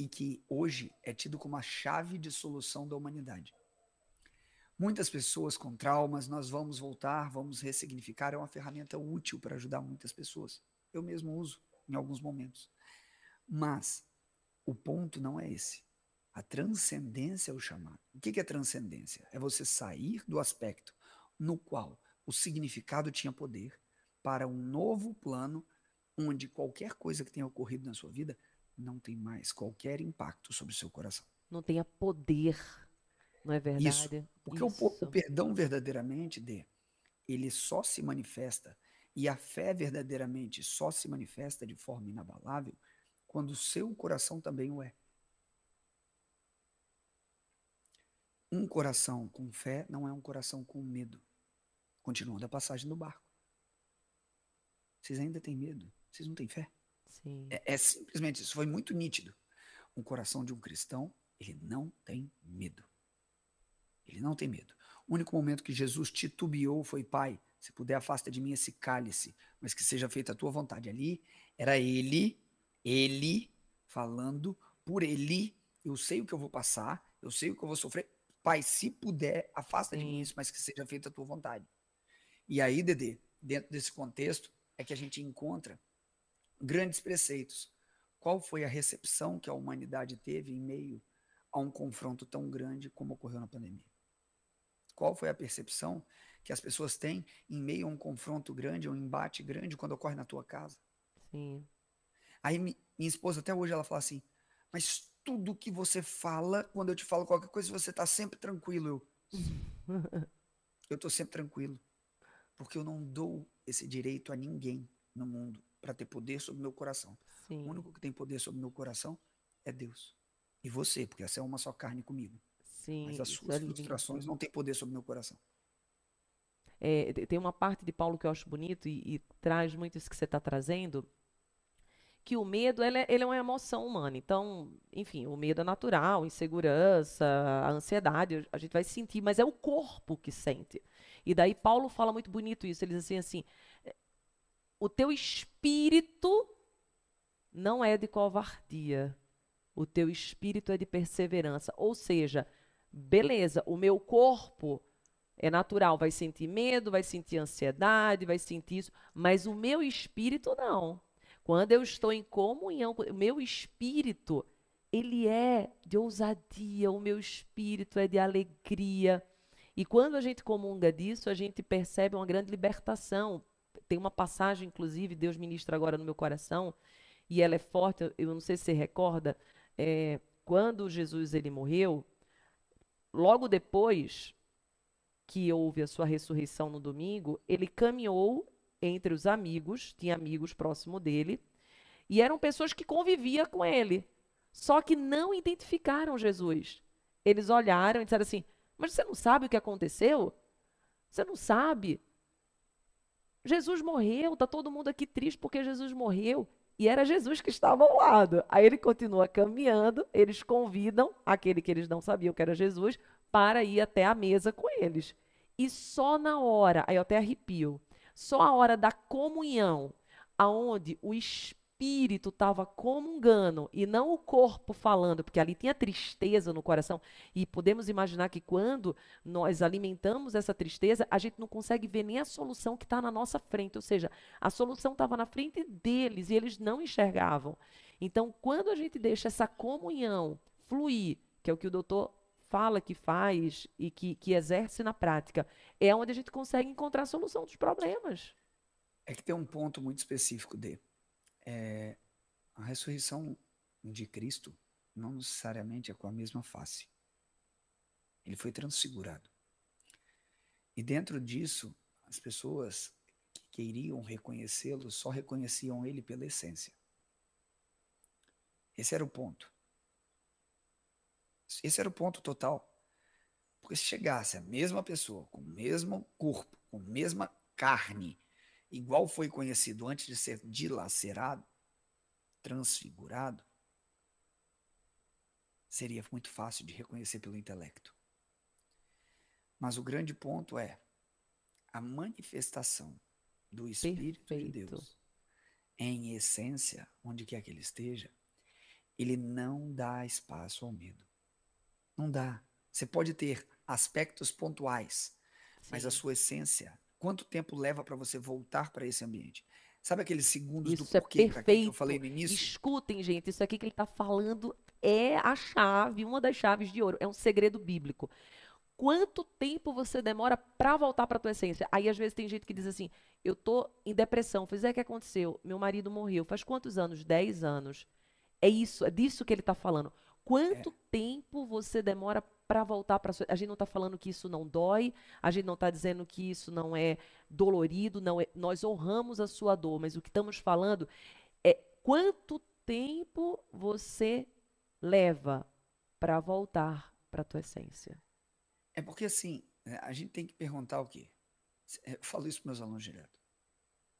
e que hoje é tido como a chave de solução da humanidade. Muitas pessoas com traumas, nós vamos voltar, vamos ressignificar, é uma ferramenta útil para ajudar muitas pessoas. Eu mesmo uso em alguns momentos. Mas o ponto não é esse. A transcendência é o chamado. O que é transcendência? É você sair do aspecto no qual o significado tinha poder para um novo plano onde qualquer coisa que tenha ocorrido na sua vida não tem mais qualquer impacto sobre o seu coração. Não tenha poder, não é verdade? Isso, porque Isso. O, o, perdão verdadeiramente, de ele só se manifesta e a fé verdadeiramente só se manifesta de forma inabalável quando o seu coração também o é. Um coração com fé não é um coração com medo. Continuando a passagem do barco. Vocês ainda têm medo? Vocês não têm fé? É, é, simplesmente isso, foi muito nítido. Um coração de um cristão, ele não tem medo. Ele não tem medo. O único momento que Jesus titubeou foi, Pai, se puder, afasta de mim esse cálice, mas que seja feita a tua vontade. Ali era ele, ele falando por ele. Eu sei o que eu vou passar, eu sei o que eu vou sofrer. Pai, se puder, afasta de mim isso, mas que seja feita a tua vontade. E aí, Dedê, dentro desse contexto, é que a gente encontra grandes preceitos. Qual foi a recepção que a humanidade teve em meio a um confronto tão grande como ocorreu na pandemia? Qual foi a percepção que as pessoas têm em meio a um confronto grande, um embate grande quando ocorre na tua casa? Sim. Aí minha esposa até hoje ela fala assim: "Mas tudo que você fala, quando eu te falo qualquer coisa, você tá sempre tranquilo". Eu Eu tô sempre tranquilo, porque eu não dou esse direito a ninguém no mundo para ter poder sobre meu coração. Sim. O único que tem poder sobre meu coração é Deus. E você, porque essa é uma só carne comigo. Sim, Mas as suas é frustrações não têm poder sobre meu coração. É, te- tem uma parte de Paulo que eu acho bonito e, e traz muito isso que você está trazendo, que o medo ele é, ele é uma emoção humana. Então, enfim, o medo é natural, insegurança, a ansiedade, a gente vai sentir, mas é o corpo que sente. E daí Paulo fala muito bonito isso. Ele diz assim, assim, o teu espírito não é de covardia, o teu espírito é de perseverança. Ou seja, beleza, o meu corpo é natural, vai sentir medo, vai sentir ansiedade, vai sentir isso, mas o meu espírito não. Quando eu estou em comunhão, com- o meu espírito, ele é de ousadia, o meu espírito é de alegria. E quando a gente comunga disso, a gente percebe uma grande libertação. Tem uma passagem, inclusive, Deus ministra agora no meu coração, e ela é forte, eu- não sei se você recorda, é, quando Jesus ele morreu, logo depois que houve a sua ressurreição no domingo, ele caminhou entre os amigos, tinha amigos próximo dele, e eram pessoas que conviviam com ele, só que não identificaram Jesus. Eles olharam e disseram assim: Mas você não sabe o que aconteceu? Você não sabe? Jesus morreu, tá todo mundo aqui triste porque Jesus morreu. E era Jesus que estava ao lado. Aí ele continua caminhando, eles convidam aquele que eles não sabiam que era Jesus para ir até a mesa com eles. E só na hora, aí eu até arrepio, só a hora da comunhão, aonde o espírito estava comungando e não o corpo falando, porque ali tinha tristeza no coração. E podemos imaginar que quando nós alimentamos essa tristeza, a gente não consegue ver nem a solução que está na nossa frente. Ou seja, a solução estava na frente deles e eles não enxergavam. Então, quando a gente deixa essa comunhão fluir, que é o que o doutor fala que faz e que, que exerce na prática, é onde a gente consegue encontrar a solução dos problemas. É que tem um ponto muito específico de é, a ressurreição de Cristo não necessariamente é com a mesma face. Ele foi transfigurado. E dentro disso, as pessoas que queriam reconhecê-lo só reconheciam ele pela essência. Esse era o ponto. Esse era o ponto total. Porque se chegasse a mesma pessoa, com o mesmo corpo, com a mesma carne, igual foi conhecido antes de ser dilacerado, transfigurado, seria muito fácil de reconhecer pelo intelecto. Mas o grande ponto é a manifestação do Espírito Perfeito. de Deus em essência, onde quer que ele esteja, ele não dá espaço ao medo. Não dá. Você pode ter aspectos pontuais, mas a Sim. sua essência, quanto tempo leva para você voltar para esse ambiente? Sabe aqueles segundos do Isso é porquê pra que eu perfeito. falei no início? Escutem, gente, isso aqui que ele está falando é a chave, uma das chaves de ouro, é um segredo bíblico. Quanto tempo você demora para voltar para tua essência? Aí às vezes tem gente que diz assim: "Eu tô em depressão". Fiz é que aconteceu? Meu marido morreu. Faz quantos anos? 10 anos. É isso, é disso que ele está falando. Quanto tempo você demora para voltar para. A gente não está falando que isso não dói, a gente não está dizendo que isso não é dolorido, não é... Nós honramos a sua dor, mas o que estamos falando é quanto tempo você leva para voltar para tua essência. É porque assim, né, a gente tem que perguntar o quê? Eu falo isso para meus alunos direto.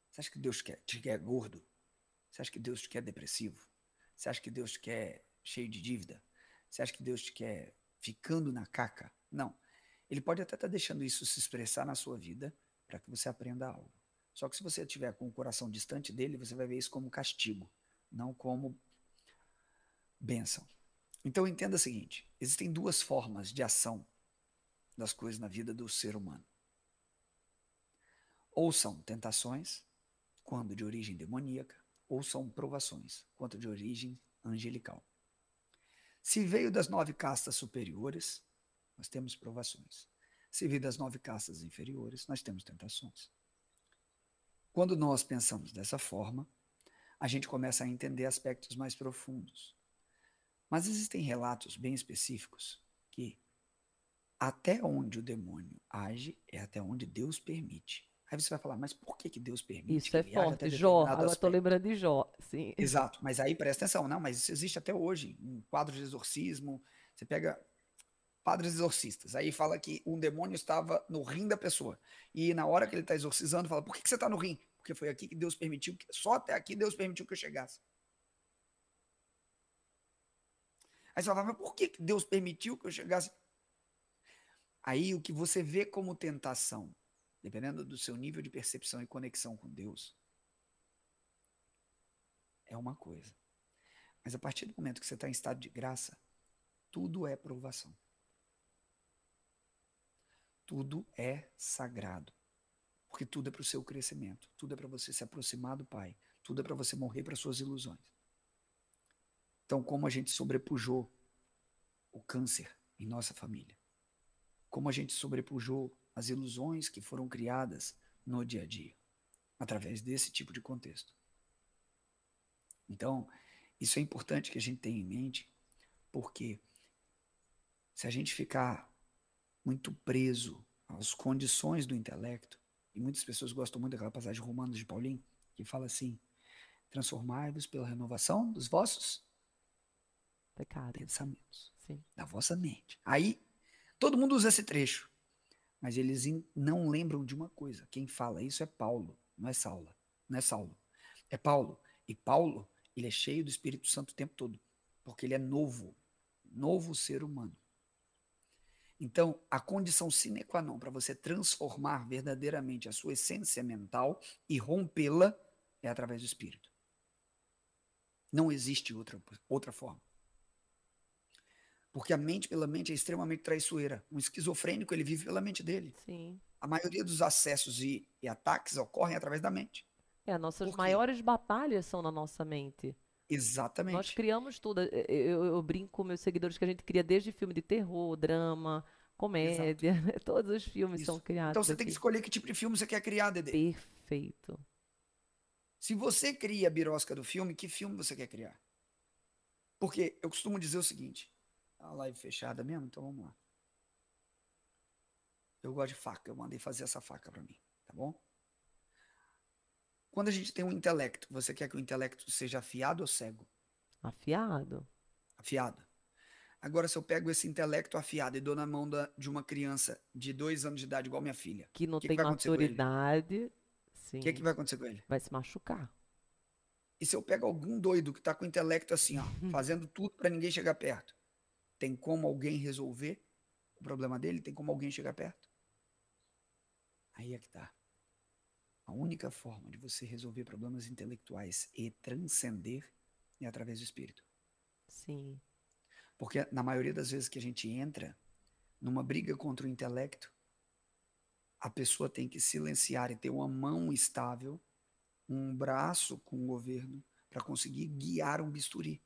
Você acha que Deus quer, te quer gordo? Você acha que Deus te quer depressivo? Você acha que Deus te quer cheio de dívida? Você acha que Deus te quer ficando na caca? Não. Ele pode até estar deixando isso se expressar na sua vida para que você aprenda algo. Só que se você estiver com o coração distante dele, você vai ver isso como castigo, não como bênção. Então entenda o seguinte: existem duas formas de ação das coisas na vida do ser humano. Ou são tentações, quando de origem demoníaca, ou são provações, quando de origem angelical. Se veio das nove castas superiores, nós temos provações. Se veio das nove castas inferiores, nós temos tentações. Quando nós pensamos dessa forma, a gente começa a entender aspectos mais profundos. Mas existem relatos bem específicos que até onde o demônio age é até onde Deus permite. Aí você vai falar, mas por que, que Deus permite? Isso é forte. Jó, agora estou lembrando de Jó. Sim. Exato, mas aí presta atenção, não, mas isso existe até hoje. Um quadro de exorcismo, você pega padres exorcistas, aí fala que um demônio estava no rim da pessoa. E na hora que ele está exorcizando, fala, por que, que você está no rim? Porque foi aqui que Deus permitiu, que só até aqui Deus permitiu que eu chegasse. Aí você fala, mas por que Deus permitiu que eu chegasse? Aí o que você vê como tentação, dependendo do seu nível de percepção e conexão com Deus, é uma coisa. Mas a partir do momento que você está em estado de graça, tudo é provação. Tudo é sagrado. Porque tudo é para o seu crescimento, tudo é para você se aproximar do Pai, tudo é para você morrer para suas ilusões. Então, como a gente sobrepujou o câncer em nossa família, como a gente sobrepujou as ilusões que foram criadas no dia a dia, através desse tipo de contexto. Então, isso é importante que a gente tenha em mente, porque se a gente ficar muito preso às condições do intelecto, e muitas pessoas gostam muito daquela passagem romana de Paulinho, que fala assim: transformai-vos pela renovação dos vossos Pecado. pensamentos, Sim. da vossa mente. Aí, todo mundo usa esse trecho. Mas eles não lembram de uma coisa. Quem fala isso é Paulo, não é Saulo. Não é Saulo. É Paulo. E Paulo, ele é cheio do Espírito Santo o tempo todo. Porque ele é novo. Novo ser humano. Então, a condição sine qua non para você transformar verdadeiramente a sua essência mental e rompê-la é através do Espírito. Não existe outra, outra forma. Porque a mente pela mente é extremamente traiçoeira. Um esquizofrênico, ele vive pela mente dele. Sim. A maioria dos acessos e, e ataques ocorrem através da mente. É, nossas maiores batalhas são na nossa mente. Exatamente. Nós criamos tudo. Eu, eu, eu, brinco com meus seguidores que a gente cria desde filme de terror, drama, comédia. Todos os filmes Isso. são criados. Então você aqui. tem que escolher que tipo de filme você quer criar, Dede. Perfeito. Se você cria a birosca do filme, que filme você quer criar? Porque eu costumo dizer o seguinte: a live fechada mesmo, então vamos lá. Eu gosto de faca, eu mandei fazer essa faca para mim, tá bom? Quando a gente tem um intelecto, você quer que o intelecto seja afiado ou cego? Afiado. Afiado. Agora, se eu pego esse intelecto afiado e dou na mão da, de uma criança de dois anos de idade, igual minha filha. Que não que tem que maturidade. O que, que vai acontecer com ele? Vai se machucar. E se eu pego algum doido que tá com o intelecto assim, ó, fazendo tudo para ninguém chegar perto? Tem como alguém resolver o problema dele? Tem como alguém chegar perto? Aí é que tá. A única forma de você resolver problemas intelectuais e transcender é através do espírito. Sim. Porque na maioria das vezes que a gente entra numa briga contra o intelecto, a pessoa tem que silenciar e ter uma mão estável, um braço com o governo para conseguir guiar um bisturi.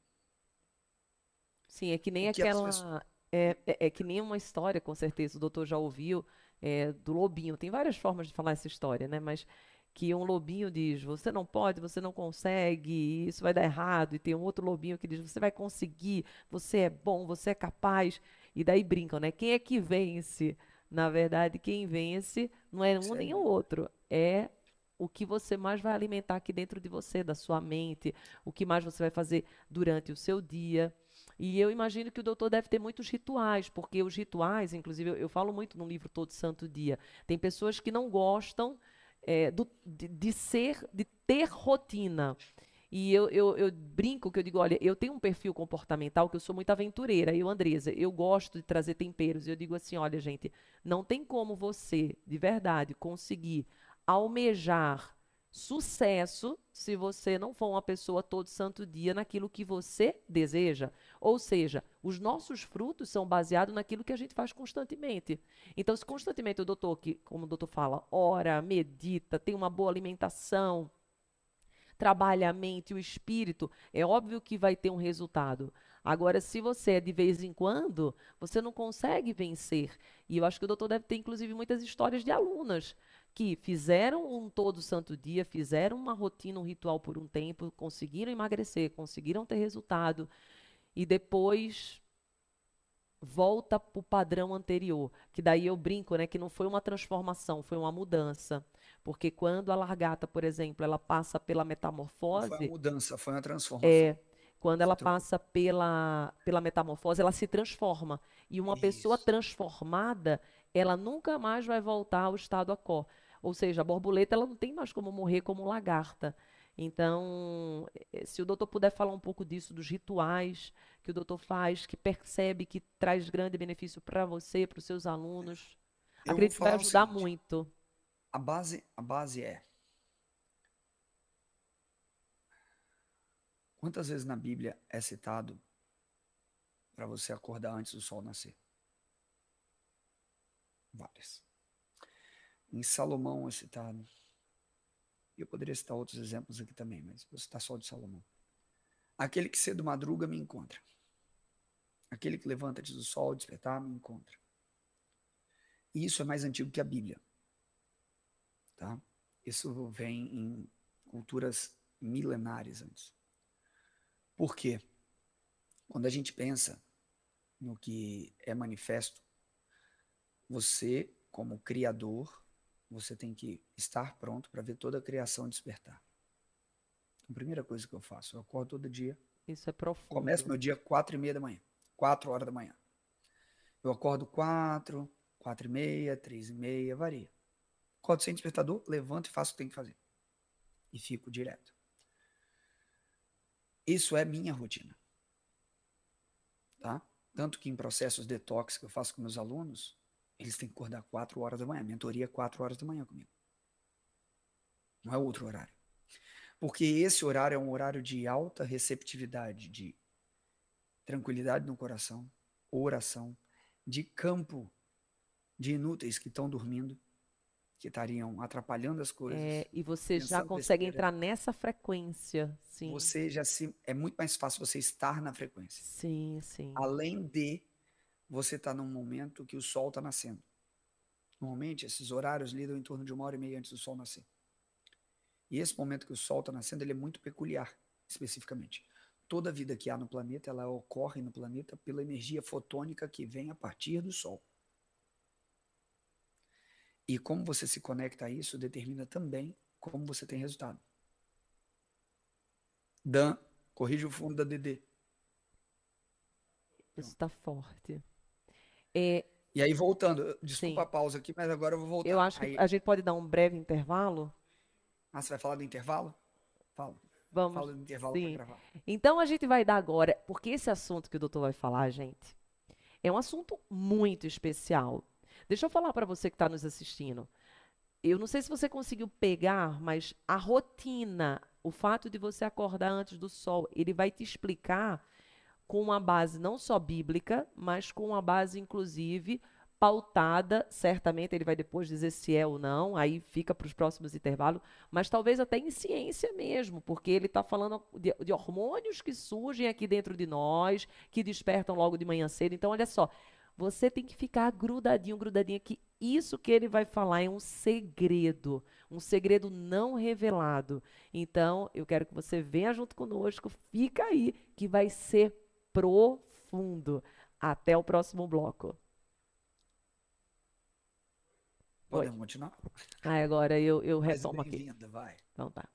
Sim, é que nem que aquela. Pessoas... É, é, é, que nem uma história, com certeza, o doutor já ouviu, é, do lobinho. Tem várias formas de falar essa história, né? Mas que um lobinho diz: você não pode, você não consegue, isso vai dar errado. E tem um outro lobinho que diz: você vai conseguir, você é bom, você é capaz. E daí brincam, né? Quem é que vence? Na verdade, quem vence não é um Sim. nem o outro, é o que você mais vai alimentar aqui dentro de você, da sua mente, o que mais você vai fazer durante o seu dia. E eu imagino que o doutor deve ter muitos rituais, porque os rituais, inclusive, eu, eu falo muito no livro Todo Santo Dia, tem pessoas que não gostam é, do, de, de, ser, de ter rotina. E eu, eu, eu, brinco que eu digo, olha, eu tenho um perfil comportamental que eu sou muito aventureira, eu, Andresa, eu gosto de trazer temperos. Eu digo assim, olha, gente, não tem como você, de verdade, conseguir almejar sucesso se você não for uma pessoa todo santo dia naquilo que você deseja. Ou seja, os nossos frutos são baseados naquilo que a gente faz constantemente. Então, se constantemente o doutor, que, como o doutor fala, ora, medita, tem uma boa alimentação, trabalha a mente o espírito, é óbvio que vai ter um resultado. Agora, se você é de vez em quando, você não consegue vencer. E eu acho que o doutor deve ter, inclusive, muitas histórias de alunas que fizeram um todo santo dia, fizeram uma rotina, um ritual por um tempo, conseguiram emagrecer, conseguiram ter resultado, e depois volta para o padrão anterior. Que daí eu brinco, né, que não foi uma transformação, foi uma mudança. Porque quando a largata, por exemplo, ela passa pela metamorfose. Não foi uma mudança, foi uma transformação. É. Quando ela passa pela, pela metamorfose, ela se transforma. E uma Isso. pessoa transformada, ela nunca mais vai voltar ao estado a cor. Ou seja, a borboleta ela não tem mais como morrer como lagarta. Então, eh, se o doutor puder falar um pouco disso, dos rituais que o doutor faz, que percebe que traz grande benefício para você, para os seus alunos, Eu acredito que vai ajudar seguinte, muito. A base, a base é Quantas vezes na Bíblia é citado para você acordar antes do sol nascer? Várias. Em Salomão é citado. Eu poderia citar outros exemplos aqui também, mas vou citar só de Salomão. Aquele que cedo madruga me encontra. Aquele que levanta antes do sol despertar me encontra. E isso é mais antigo que a Bíblia. Tá? Isso vem em culturas milenares antes. Por quê? Quando a gente pensa no que é manifesto, você, como criador, você tem que estar pronto para ver toda a criação despertar. Então, a primeira coisa que eu faço, eu acordo todo dia. Isso é profundo. Começo meu dia quatro e meia da manhã, quatro horas da manhã. Eu acordo quatro, quatro e meia, três e meia, varia. Acordo sem despertador, levanto e faço o que tem que fazer. E fico direto. Isso é minha rotina. Tá? Tanto que em processos detox que eu faço com meus alunos, eles têm que acordar 4 horas da manhã. Mentoria 4 horas da manhã comigo. Não é outro horário. Porque esse horário é um horário de alta receptividade, de tranquilidade no coração, oração, de campo de inúteis que estão dormindo, que estariam atrapalhando as coisas. É, e você já consegue entrar nessa frequência, sim. Você já se é muito mais fácil você estar na frequência. Sim, sim. Além de você estar tá num momento que o sol está nascendo. Normalmente, esses horários lidam em torno de uma hora e meia antes do sol nascer. E esse momento que o sol está nascendo, ele é muito peculiar, especificamente. Toda a vida que há no planeta, ela ocorre no planeta pela energia fotônica que vem a partir do sol. E como você se conecta a isso determina também como você tem resultado. Dan, corrige o fundo da DD. Isso está forte. É, e aí, voltando, desculpa sim. a pausa aqui, mas agora eu vou voltar. Eu acho aí... que a gente pode dar um breve intervalo. Ah, você vai falar do intervalo? Fala. Vamos. Fala do intervalo sim. gravar. Então a gente vai dar agora, porque esse assunto que o doutor vai falar, gente, é um assunto muito especial. Deixa eu falar para você que está nos assistindo. Eu não sei se você conseguiu pegar, mas a rotina, o fato de você acordar antes do sol, ele vai te explicar com uma base não só bíblica, mas com uma base, inclusive, pautada, certamente ele vai depois dizer se é ou não, aí fica para os próximos intervalos, mas talvez até em ciência mesmo, porque ele está falando de, de, hormônios que surgem aqui dentro de nós, que despertam logo de manhã cedo. Então, olha só, você tem que ficar grudadinho, grudadinha, que isso que ele vai falar é um segredo, um segredo não revelado. Então, eu quero que você venha junto conosco, fica aí, que vai ser profundo. Até o próximo bloco. Podemos continuar? Ah, agora eu, eu retomo aqui. Vai. Então tá.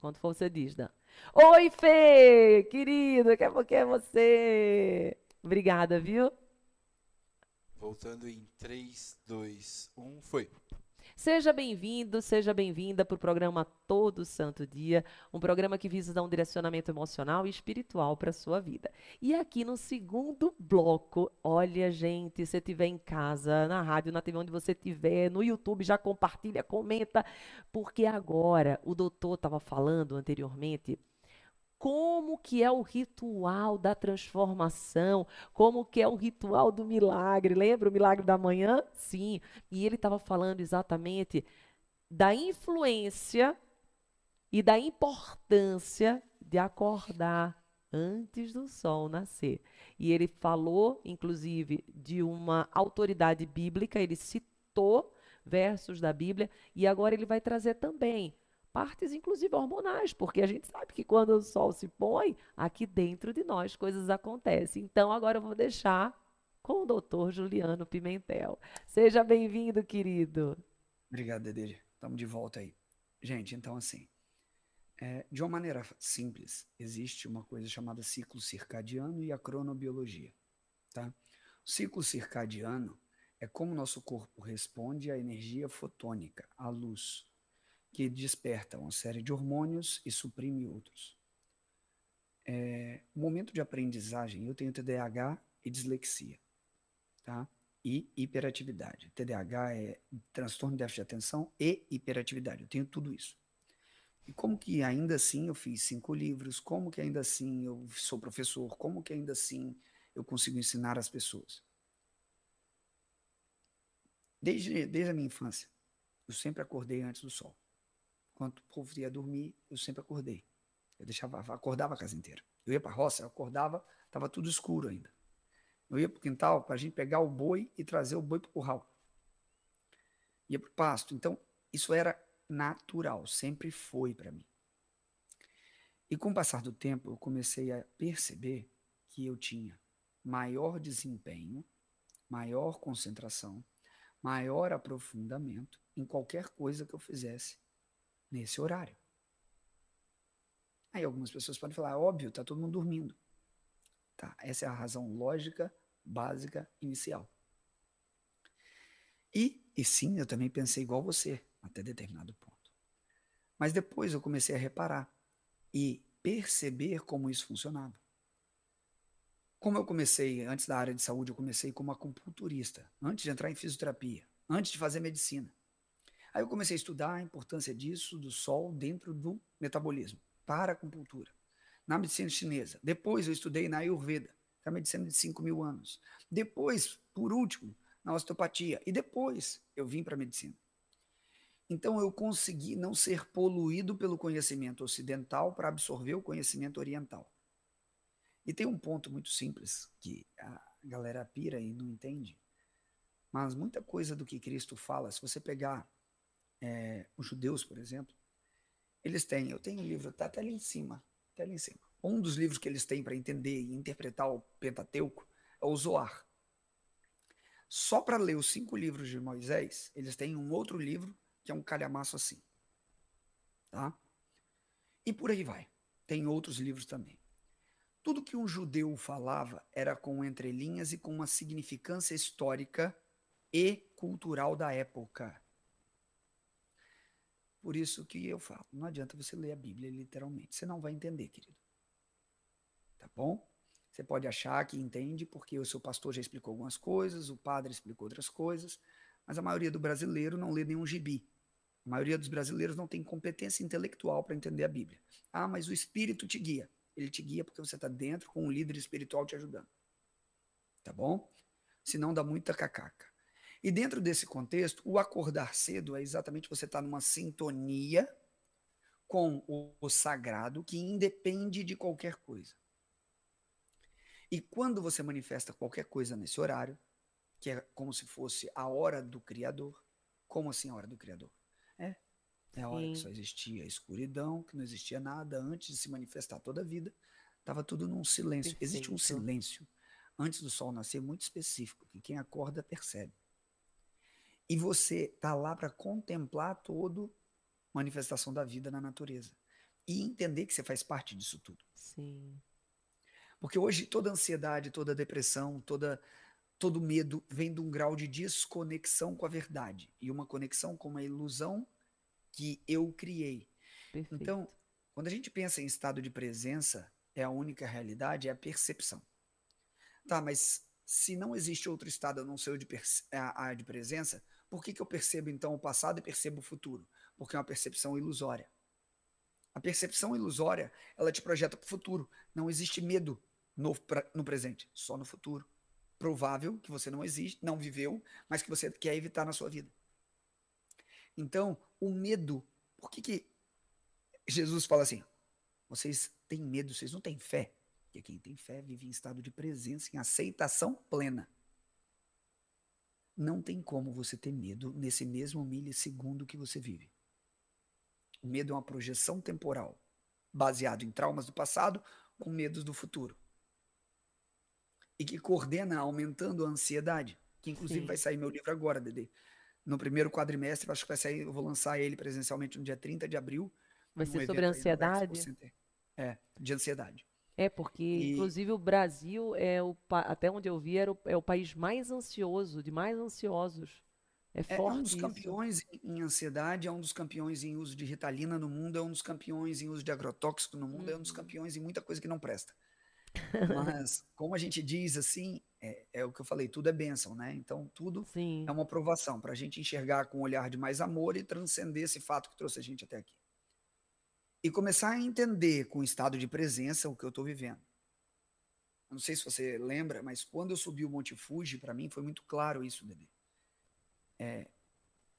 Quando for você diz, Dan. Oi, Fê! Querido, que é, que é você? Obrigada, viu? Voltando em 3, 2, 1, foi. Seja bem-vindo, seja bem-vinda para o programa Todo Santo Dia, um programa que visa dar um direcionamento emocional e espiritual para a sua vida. E aqui no segundo bloco, olha, gente, se estiver em casa, na rádio, na TV, onde você estiver, no YouTube, já compartilha, comenta, porque agora o doutor estava falando anteriormente como que é o ritual da transformação, como que é o ritual do milagre. Lembra o milagre da manhã? Sim. E ele estava falando exatamente da influência e da importância de acordar antes do sol nascer. E ele falou, inclusive, de uma autoridade bíblica, ele citou versos da Bíblia, e agora ele vai trazer também partes inclusive hormonais, porque a gente sabe que quando o sol se põe, aqui dentro de nós coisas acontecem. Então agora eu vou deixar com o doutor Juliano Pimentel. Seja bem-vindo, querido. Obrigado, Dede. Estamos de volta aí. Gente, então assim, é, de uma maneira simples, existe uma coisa chamada ciclo circadiano e a cronobiologia. Tá? O ciclo circadiano é como nosso corpo responde à energia fotônica, à luz que desperta uma série de hormônios e suprime outros. É, momento de aprendizagem, eu tenho TDAH e dislexia, tá? E hiperatividade. TDAH é transtorno de déficit de atenção e hiperatividade. Eu tenho tudo isso. E como que ainda assim eu fiz cinco livros? Como que ainda assim eu sou professor? Como que ainda assim eu consigo ensinar as pessoas? Desde, desde a minha infância, eu sempre acordei antes do sol. Enquanto o povo ia dormir, eu sempre acordei. Eu deixava, acordava a casa inteira. Eu ia para a roça, eu acordava, estava tudo escuro ainda. Eu ia para o quintal para a gente pegar o boi e trazer o boi para o curral. Ia para o pasto. Então, isso era natural, sempre foi para mim. E com o passar do tempo, eu comecei a perceber que eu tinha maior desempenho, maior concentração, maior aprofundamento em qualquer coisa que eu fizesse nesse horário. Aí algumas pessoas podem falar, óbvio, está todo mundo dormindo. Tá, essa é a razão lógica, básica, inicial. E, e sim, eu também pensei igual você, até determinado ponto. Mas depois eu comecei a reparar e perceber como isso funcionava. Como eu comecei, antes da área de saúde, eu comecei como acupunturista, antes de entrar em fisioterapia, antes de fazer medicina. Aí eu comecei a estudar a importância disso, do sol, dentro do metabolismo, para a acupuntura, na medicina chinesa. Depois eu estudei na Ayurveda, que é a medicina de 5 mil anos. Depois, por último, na osteopatia. E depois eu vim para a medicina. Então eu consegui não ser poluído pelo conhecimento ocidental para absorver o conhecimento oriental. E tem um ponto muito simples que a galera pira e não entende. Mas muita coisa do que Cristo fala, se você pegar é, os judeus, por exemplo, eles têm, eu tenho um livro, está até ali em cima, até ali em cima. Um dos livros que eles têm para entender e interpretar o Pentateuco é o Zoar. Só para ler os cinco livros de Moisés, eles têm um outro livro que é um calhamaço assim. Tá? E por aí vai. Tem outros livros também. Tudo que um judeu falava era com entrelinhas e com uma significância histórica e cultural da época. Por isso que eu falo, não adianta você ler a Bíblia literalmente, você não vai entender, querido. Tá bom? Você pode achar que entende porque o seu pastor já explicou algumas coisas, o padre explicou outras coisas, mas a maioria do brasileiro não lê nenhum gibi. A maioria dos brasileiros não tem competência intelectual para entender a Bíblia. Ah, mas o Espírito te guia. Ele te guia porque você está dentro com um líder espiritual te ajudando. Tá bom? Senão dá muita cacaca. E dentro desse contexto, o acordar cedo é exatamente você estar tá numa sintonia com o, sagrado que independe de qualquer coisa. E quando você manifesta qualquer coisa nesse horário, que é como se fosse a hora do Criador, como assim a hora do Criador? É, é a hora Sim. que só existia a escuridão, que não existia nada antes de se manifestar toda a vida, estava tudo num silêncio. Perfeito. Existe um silêncio antes do sol nascer muito específico, que quem acorda percebe. E você tá lá para contemplar toda manifestação da vida na natureza e entender que você faz parte disso tudo. Sim. Porque hoje toda ansiedade, toda depressão, toda todo medo vem de um grau de desconexão com a verdade e uma conexão com uma ilusão que eu criei. Perfeito. Então, quando a gente pensa em estado de presença, é a única realidade, é a percepção. Tá, mas se não existe outro estado a não ser o de, a, a de presença, por que, que eu percebo então o passado e percebo o futuro? Porque é uma percepção ilusória. A percepção ilusória, ela te projeta para o futuro. Não existe medo no, no presente, só no futuro. Provável que você não existe, não viveu, mas que você quer evitar na sua vida. Então, o medo, por que, que Jesus fala assim? Vocês têm medo, vocês não têm fé. Porque quem tem fé vive em estado de presença, em aceitação plena. Não tem como você ter medo nesse mesmo milissegundo que você vive. O medo é uma projeção temporal, baseado em traumas do passado com medos do futuro. E que coordena aumentando a ansiedade, que inclusive Sim. vai sair meu livro agora, Dede. No primeiro quadrimestre, acho que vai sair, eu vou lançar ele presencialmente no dia 30 de abril. Vai ser sobre ansiedade? É, de ansiedade. É, porque, e... inclusive, o Brasil é o até onde eu vi, era o, é o país mais ansioso, de mais ansiosos. É, forte é um dos isso. campeões em ansiedade, é um dos campeões em uso de ritalina no mundo, é um dos campeões em uso de agrotóxico no mundo, uhum. é um dos uhum. campeões em muita coisa que não presta. Mas, como a gente diz assim, é, é, o que eu falei, tudo é bênção, né? Então, tudo Sim. é uma aprovação para a gente enxergar com um olhar de mais amor e transcender esse fato que trouxe a gente até aqui. E começar a entender com o estado de presença o que eu estou vivendo. Eu não sei se você lembra, mas quando eu subi o Monte Fuji, para mim foi muito claro isso, Dede. É,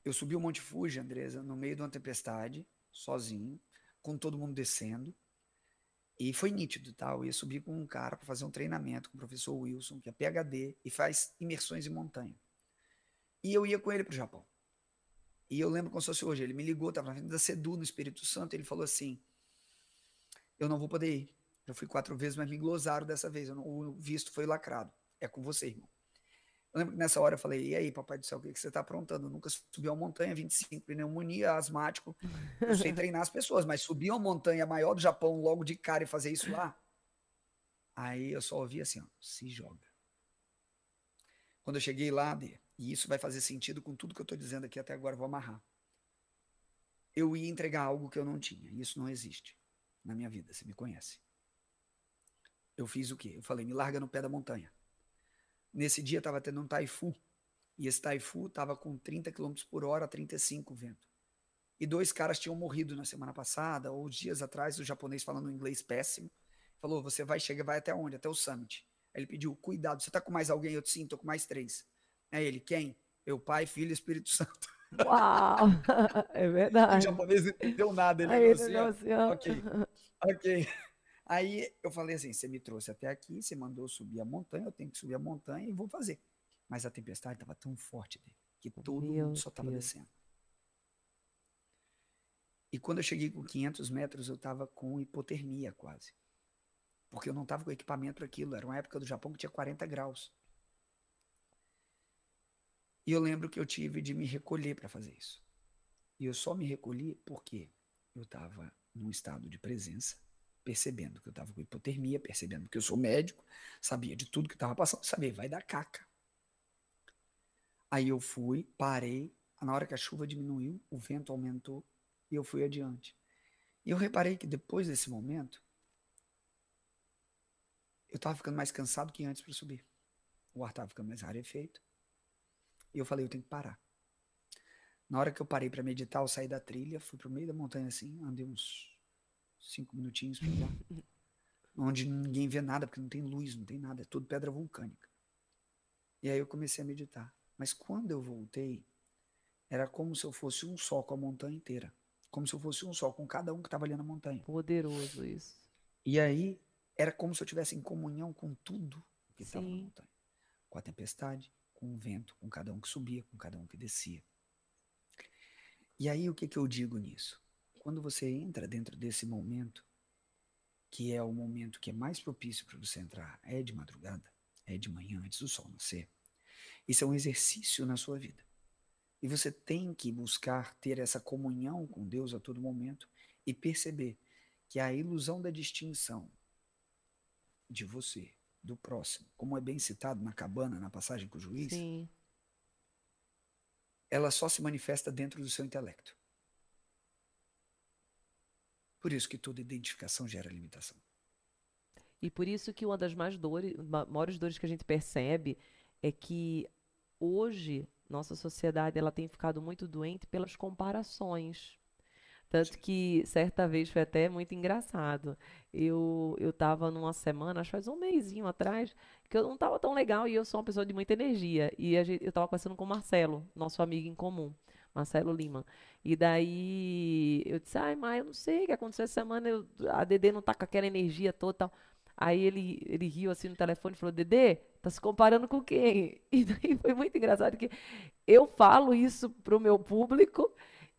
eu subi o Monte Fuji, Andresa, no meio de uma tempestade, sozinho, com todo mundo descendo. E foi nítido, tá? Eu ia subir com um cara para fazer um treinamento com o professor Wilson, que é PhD e faz imersões em montanha. E eu ia com ele para o Japão. E eu lembro como se fosse hoje. Ele me ligou, estava na frente da Sedu, no Espírito Santo, e ele falou assim: Eu não vou poder ir. Já fui quatro vezes, mas me glosaram dessa vez. Não, o visto foi lacrado. É com você, irmão. Eu lembro que nessa hora eu falei, e aí, papai do céu, o que, que você está aprontando? Eu nunca subi uma montanha, 25, pneumonia, asmático. Eu sei treinar as pessoas, mas subir uma montanha maior do Japão logo de cara e fazer isso lá. Aí eu só ouvi assim, ó, se joga. Quando eu cheguei lá, e isso vai fazer sentido com tudo que eu estou dizendo aqui até agora, vou amarrar. Eu ia entregar algo que eu não tinha. Isso não existe na minha vida, você me conhece. Eu fiz o quê? Eu falei, me larga no pé da montanha. Nesse dia estava tendo um taifu. E esse taifu estava com 30 km por hora, 35 vento. E dois caras tinham morrido na semana passada, ou dias atrás, o japonês falando inglês péssimo. Falou: Você vai chegar, vai até onde? Até o summit. Aí ele pediu: Cuidado, você tá com mais alguém? Eu disse: Sim, tô com mais três. Aí ele: Quem? Eu, Pai, Filho e Espírito Santo. Uau! É verdade. O japonês não entendeu nada. Ele Aí, falou assim: Ok, ok. Aí eu falei assim: você me trouxe até aqui, você mandou subir a montanha, eu tenho que subir a montanha e vou fazer. Mas a tempestade estava tão forte dele, que todo Meu mundo só estava descendo. E quando eu cheguei com 500 metros, eu estava com hipotermia quase. Porque eu não estava com equipamento para aquilo. Era uma época do Japão que tinha 40 graus. E eu lembro que eu tive de me recolher para fazer isso. E eu só me recolhi porque eu estava num estado de presença percebendo que eu estava com hipotermia, percebendo que eu sou médico, sabia de tudo que estava passando, sabia, vai dar caca. Aí eu fui, parei, na hora que a chuva diminuiu, o vento aumentou e eu fui adiante. E eu reparei que depois desse momento, eu estava ficando mais cansado que antes para subir. O ar estava ficando mais rarefeito. E eu falei, eu tenho que parar. Na hora que eu parei para meditar, eu saí da trilha, fui pro meio da montanha assim, andei uns cinco minutinhos pra lá. onde ninguém vê nada, porque não tem luz, não tem nada, é tudo pedra vulcânica. E aí eu comecei a meditar. Mas quando eu voltei, era como se eu fosse um só com a montanha inteira. Como se eu fosse um só com cada um que estava ali na montanha. Poderoso isso. E aí era como se eu tivesse em comunhão com tudo que estava na montanha. Com a tempestade, com o vento, com cada um que subia, com cada um que descia. E aí o que, que eu digo nisso? quando você entra dentro desse momento, que é o momento que é mais propício para você entrar, é de madrugada, é de manhã, antes do sol nascer. Isso é um exercício na sua vida. E você tem que buscar ter essa comunhão com Deus a todo momento e perceber que a ilusão da distinção de você do próximo, como é bem citado na cabana, na passagem com o juiz, Sim. ela só se manifesta dentro do seu intelecto. Por isso que toda identificação gera limitação. E por isso que uma das mais dores, ma- maiores dores que a gente percebe é que hoje nossa sociedade ela tem ficado muito doente pelas comparações. Tanto que certa vez foi até muito engraçado. Eu eu estava numa semana, acho que faz um mesinho atrás, que eu não estava tão legal e eu sou uma pessoa de muita energia. E a gente, eu estava conversando com o Marcelo, nosso amigo em comum, Marcelo Lima. E daí eu disse, ai, mas eu não sei o que aconteceu essa semana, eu- a Dedê não tá com aquela energia toda. Aí ele, ele riu assim no telefone e falou, Dedê, tá se comparando com quem? E daí foi muito engraçado que eu falo isso pro meu público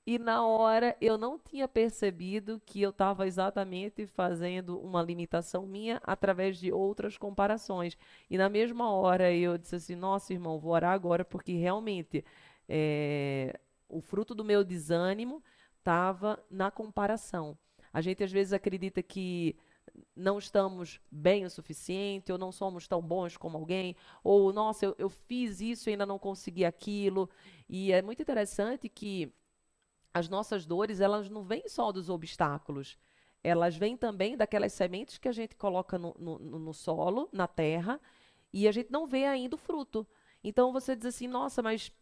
e na hora eu não tinha percebido que eu estava exatamente fazendo uma limitação minha através de outras comparações. E na mesma hora eu disse assim, nossa, irmão, vou orar agora porque realmente eh, o fruto do meu desânimo estava na comparação. A gente às vezes acredita que não estamos bem o suficiente, ou não somos tão bons como alguém, ou nossa, eu, eu fiz isso e ainda não consegui aquilo. E é muito interessante que as nossas dores, elas não vêm só dos obstáculos, elas vêm também daquelas sementes que a gente coloca no, no, no solo, na terra, e a gente não vê ainda o fruto. Então você diz assim, nossa, mas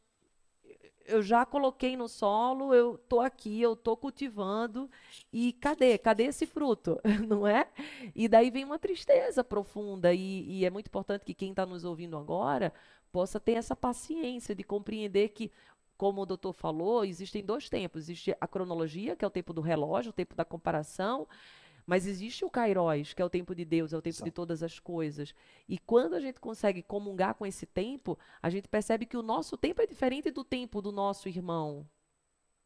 eu já coloquei no solo, eu tô aqui, eu tô cultivando, e cadê? Cadê esse fruto? Não é? E daí vem uma tristeza profunda, e, e é muito importante que quem está nos ouvindo agora possa ter essa paciência de compreender que, como o doutor falou, existem dois tempos. Existe a cronologia, que é o tempo do relógio, o tempo da comparação, mas existe o Kairos, que é o tempo de Deus, é o tempo de todas as coisas. E quando a gente consegue comungar com esse tempo, a gente percebe que o nosso tempo é diferente do tempo do nosso irmão.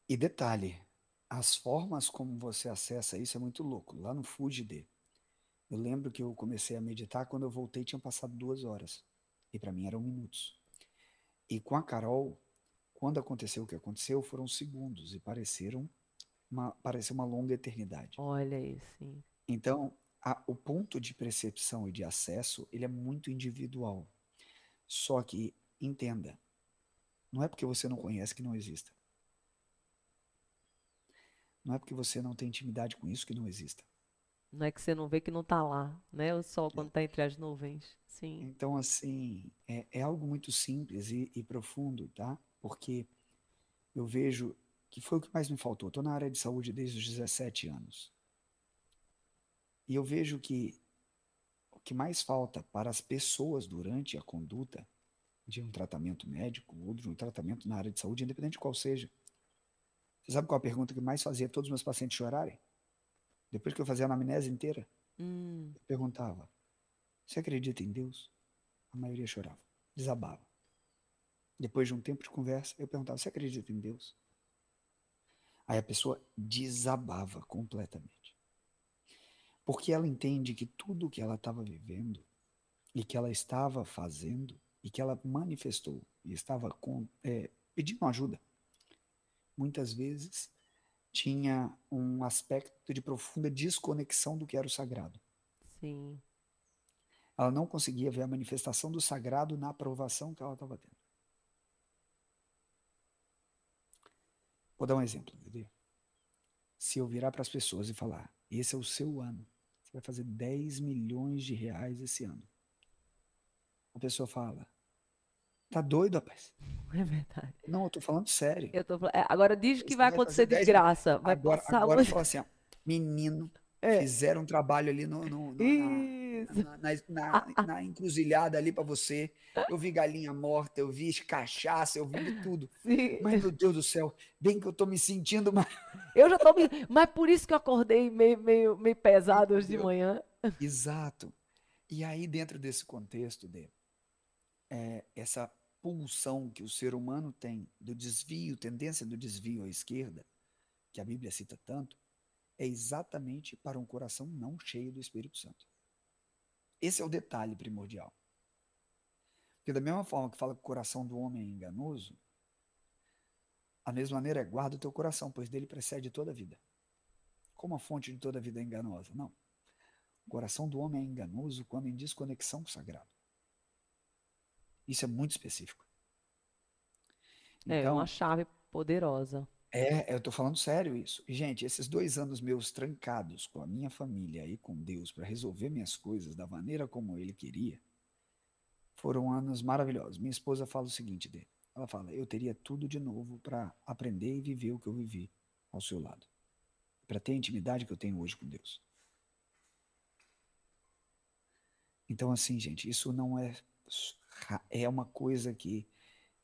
E detalhe, as formas como você acessa isso é muito louco. Lá no Fujide, eu lembro que eu comecei a meditar, quando eu voltei tinham passado duas horas. E para mim eram minutos. E com a Carol, quando aconteceu o que aconteceu, foram segundos e pareceram uma, pareceu uma longa eternidade. Olha aí, sim. Então, a- o ponto de percepção e de acesso, ele é muito individual. Só que, entenda, não é porque você não conhece que não exista. Não é porque você não tem intimidade com isso que não exista. Não é que você não vê que não está lá, né? O sol quando está entre as nuvens. Sim. Então, assim, é, é algo muito simples e, e profundo, tá? Porque eu vejo que foi o que mais me faltou. Estou na área de saúde desde os 17 anos. E eu vejo que o que mais falta para as pessoas durante a conduta de um tratamento médico ou de um tratamento na área de saúde, independente de qual seja. Você sabe qual a pergunta que mais fazia todos os meus pacientes chorarem? Depois que eu fazia a anamnese inteira, Hum, eu perguntava: Você acredita em Deus? A maioria chorava, desabava. Depois de um tempo de conversa, eu perguntava: Você acredita em Deus? Aí a pessoa desabava completamente. Porque ela entende que tudo que ela estava vivendo e que ela estava fazendo e que ela manifestou e estava com, é, pedindo ajuda, muitas vezes tinha um aspecto de profunda desconexão do que era o sagrado. sim. Ela não conseguia ver a manifestação do sagrado na aprovação que ela estava tendo. Vou dar um exemplo, entendeu? Se eu virar para as pessoas e falar, esse é o seu ano, você vai fazer 10 milhões de reais esse ano. A pessoa fala, tá doido, rapaz? É verdade. Não, eu tô falando sério. Eu tô, é, agora diz que Você vai acontecer 10 desgraça. Vai Agora, passar agora muito. fala assim, ó, menino, É. fizeram um trabalho ali no, no- no- na, Na, na- na- na encruzilhada ali para você. Eu vi galinha morta, eu vi cachaça, eu vi tudo. Sim. Mas, meu Deus do céu, bem que eu tô me sentindo mais. Eu já tô me. Mas por isso que eu acordei meio, meio, meio pesado hoje de manhã. Exato. E aí, dentro desse contexto, de é, essa pulsão que o ser humano tem do desvio, tendência do desvio à esquerda, que a Bíblia cita tanto, é exatamente para um coração não cheio do Espírito Santo. Esse é o detalhe primordial. Porque da mesma forma que fala que o coração do homem é enganoso, a mesma maneira é guarda o teu coração, pois dele precede toda a vida. Como a fonte de toda a vida é enganosa? Não. O coração do homem é enganoso quando em desconexão com o sagrado. Isso é muito específico. É Então, uma chave poderosa. É, eu tô falando sério isso. Gente, esses dois anos meus trancados com a minha família e com Deus para resolver minhas coisas da maneira como Ele queria, foram anos maravilhosos. Minha esposa fala o seguinte dele. Ela fala: eu teria tudo de novo para aprender e viver o que eu vivi ao seu lado, para ter a intimidade que eu tenho hoje com Deus. Então, assim, gente, isso não é é uma coisa que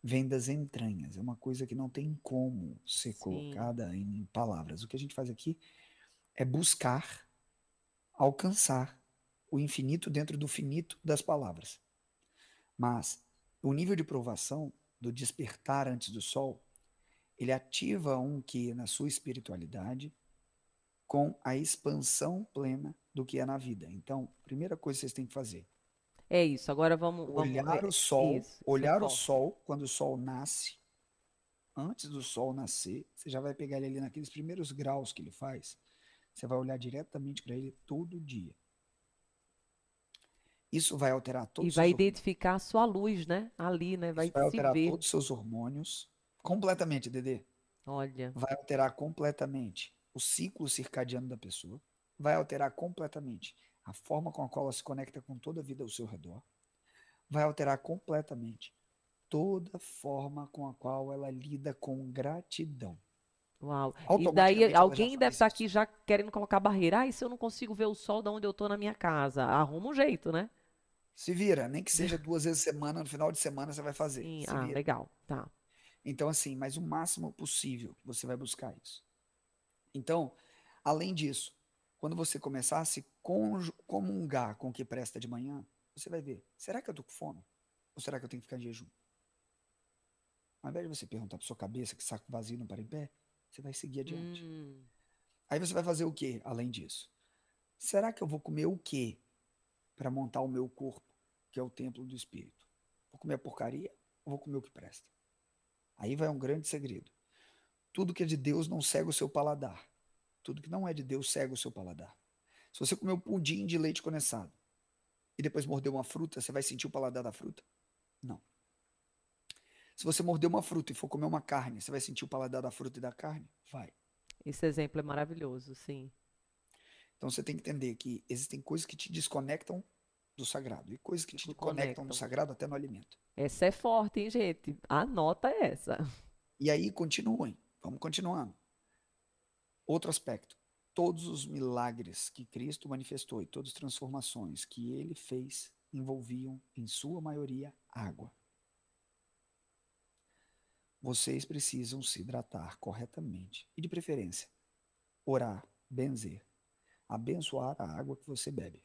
vem das entranhas, é uma coisa que não tem como ser Sim. colocada em palavras. O que a gente faz aqui é buscar alcançar o infinito dentro do finito das palavras. Mas o nível de provação do despertar antes do sol, ele ativa um que na sua espiritualidade com a expansão plena do que é na vida. Então, primeira coisa que vocês têm que fazer, É isso. Agora vamos, vamos olhar o sol, isso, olhar o forte. sol quando o sol nasce, antes do sol nascer, você já vai pegar ele ali naqueles primeiros graus que ele faz, você vai olhar diretamente para ele todo dia. Isso vai alterar E todos os vai seus hormônios. identificar a sua luz, né? Ali, né? Vai Isso vai alterar ver. todos os seus hormônios completamente, Dedê. Olha, Vai alterar completamente o ciclo circadiano da pessoa. Vai alterar completamente a forma com a qual ela se conecta com toda a vida ao seu redor. Vai alterar completamente toda a forma com a qual ela lida com gratidão. uau. E daí alguém deve estar isso. aqui já querendo colocar barreira. Ah, e se eu não consigo ver o sol da onde eu tô na minha casa? Arruma um jeito, né? Se vira, nem que seja duas vezes a semana, no final de semana você vai fazer. Sim. Se Ah, vira. legal. Tá. Então, assim, mas o máximo possível você vai buscar isso. Então, além disso, quando você começar a se comungar com o que presta de manhã, você vai ver: será que eu tô com fome? Ou será que eu tenho que ficar em jejum? Ao invés de você perguntar para sua cabeça que saco vazio não para em pé, você vai seguir adiante. Hum, Aí você vai fazer o quê além disso? Será que eu vou comer o quê para montar o meu corpo, que é o templo do espírito? Vou comer a porcaria ou vou comer o que presta? Aí vai um grande segredo. Tudo que é de Deus não cega o seu paladar. Tudo que não é de Deus cega o seu paladar. Se você comer um pudim de leite condensado e depois morder uma fruta, você vai sentir o paladar da fruta? Não. Se você morder uma fruta e for comer uma carne, você vai sentir o paladar da fruta e da carne? Vai. esse exemplo é maravilhoso, sim. Então você tem que entender que existem coisas que te desconectam do sagrado e coisas que te conectam conectam. sagrado até no alimento. Essa é forte, hein, gente? Anota essa. E aí continuem, vamos continuando. Outro aspecto, todos os milagres que Cristo manifestou e todas as transformações que ele fez envolviam, em sua maioria, água. Vocês precisam se hidratar corretamente e, de preferência, orar, benzer, abençoar a água que você bebe.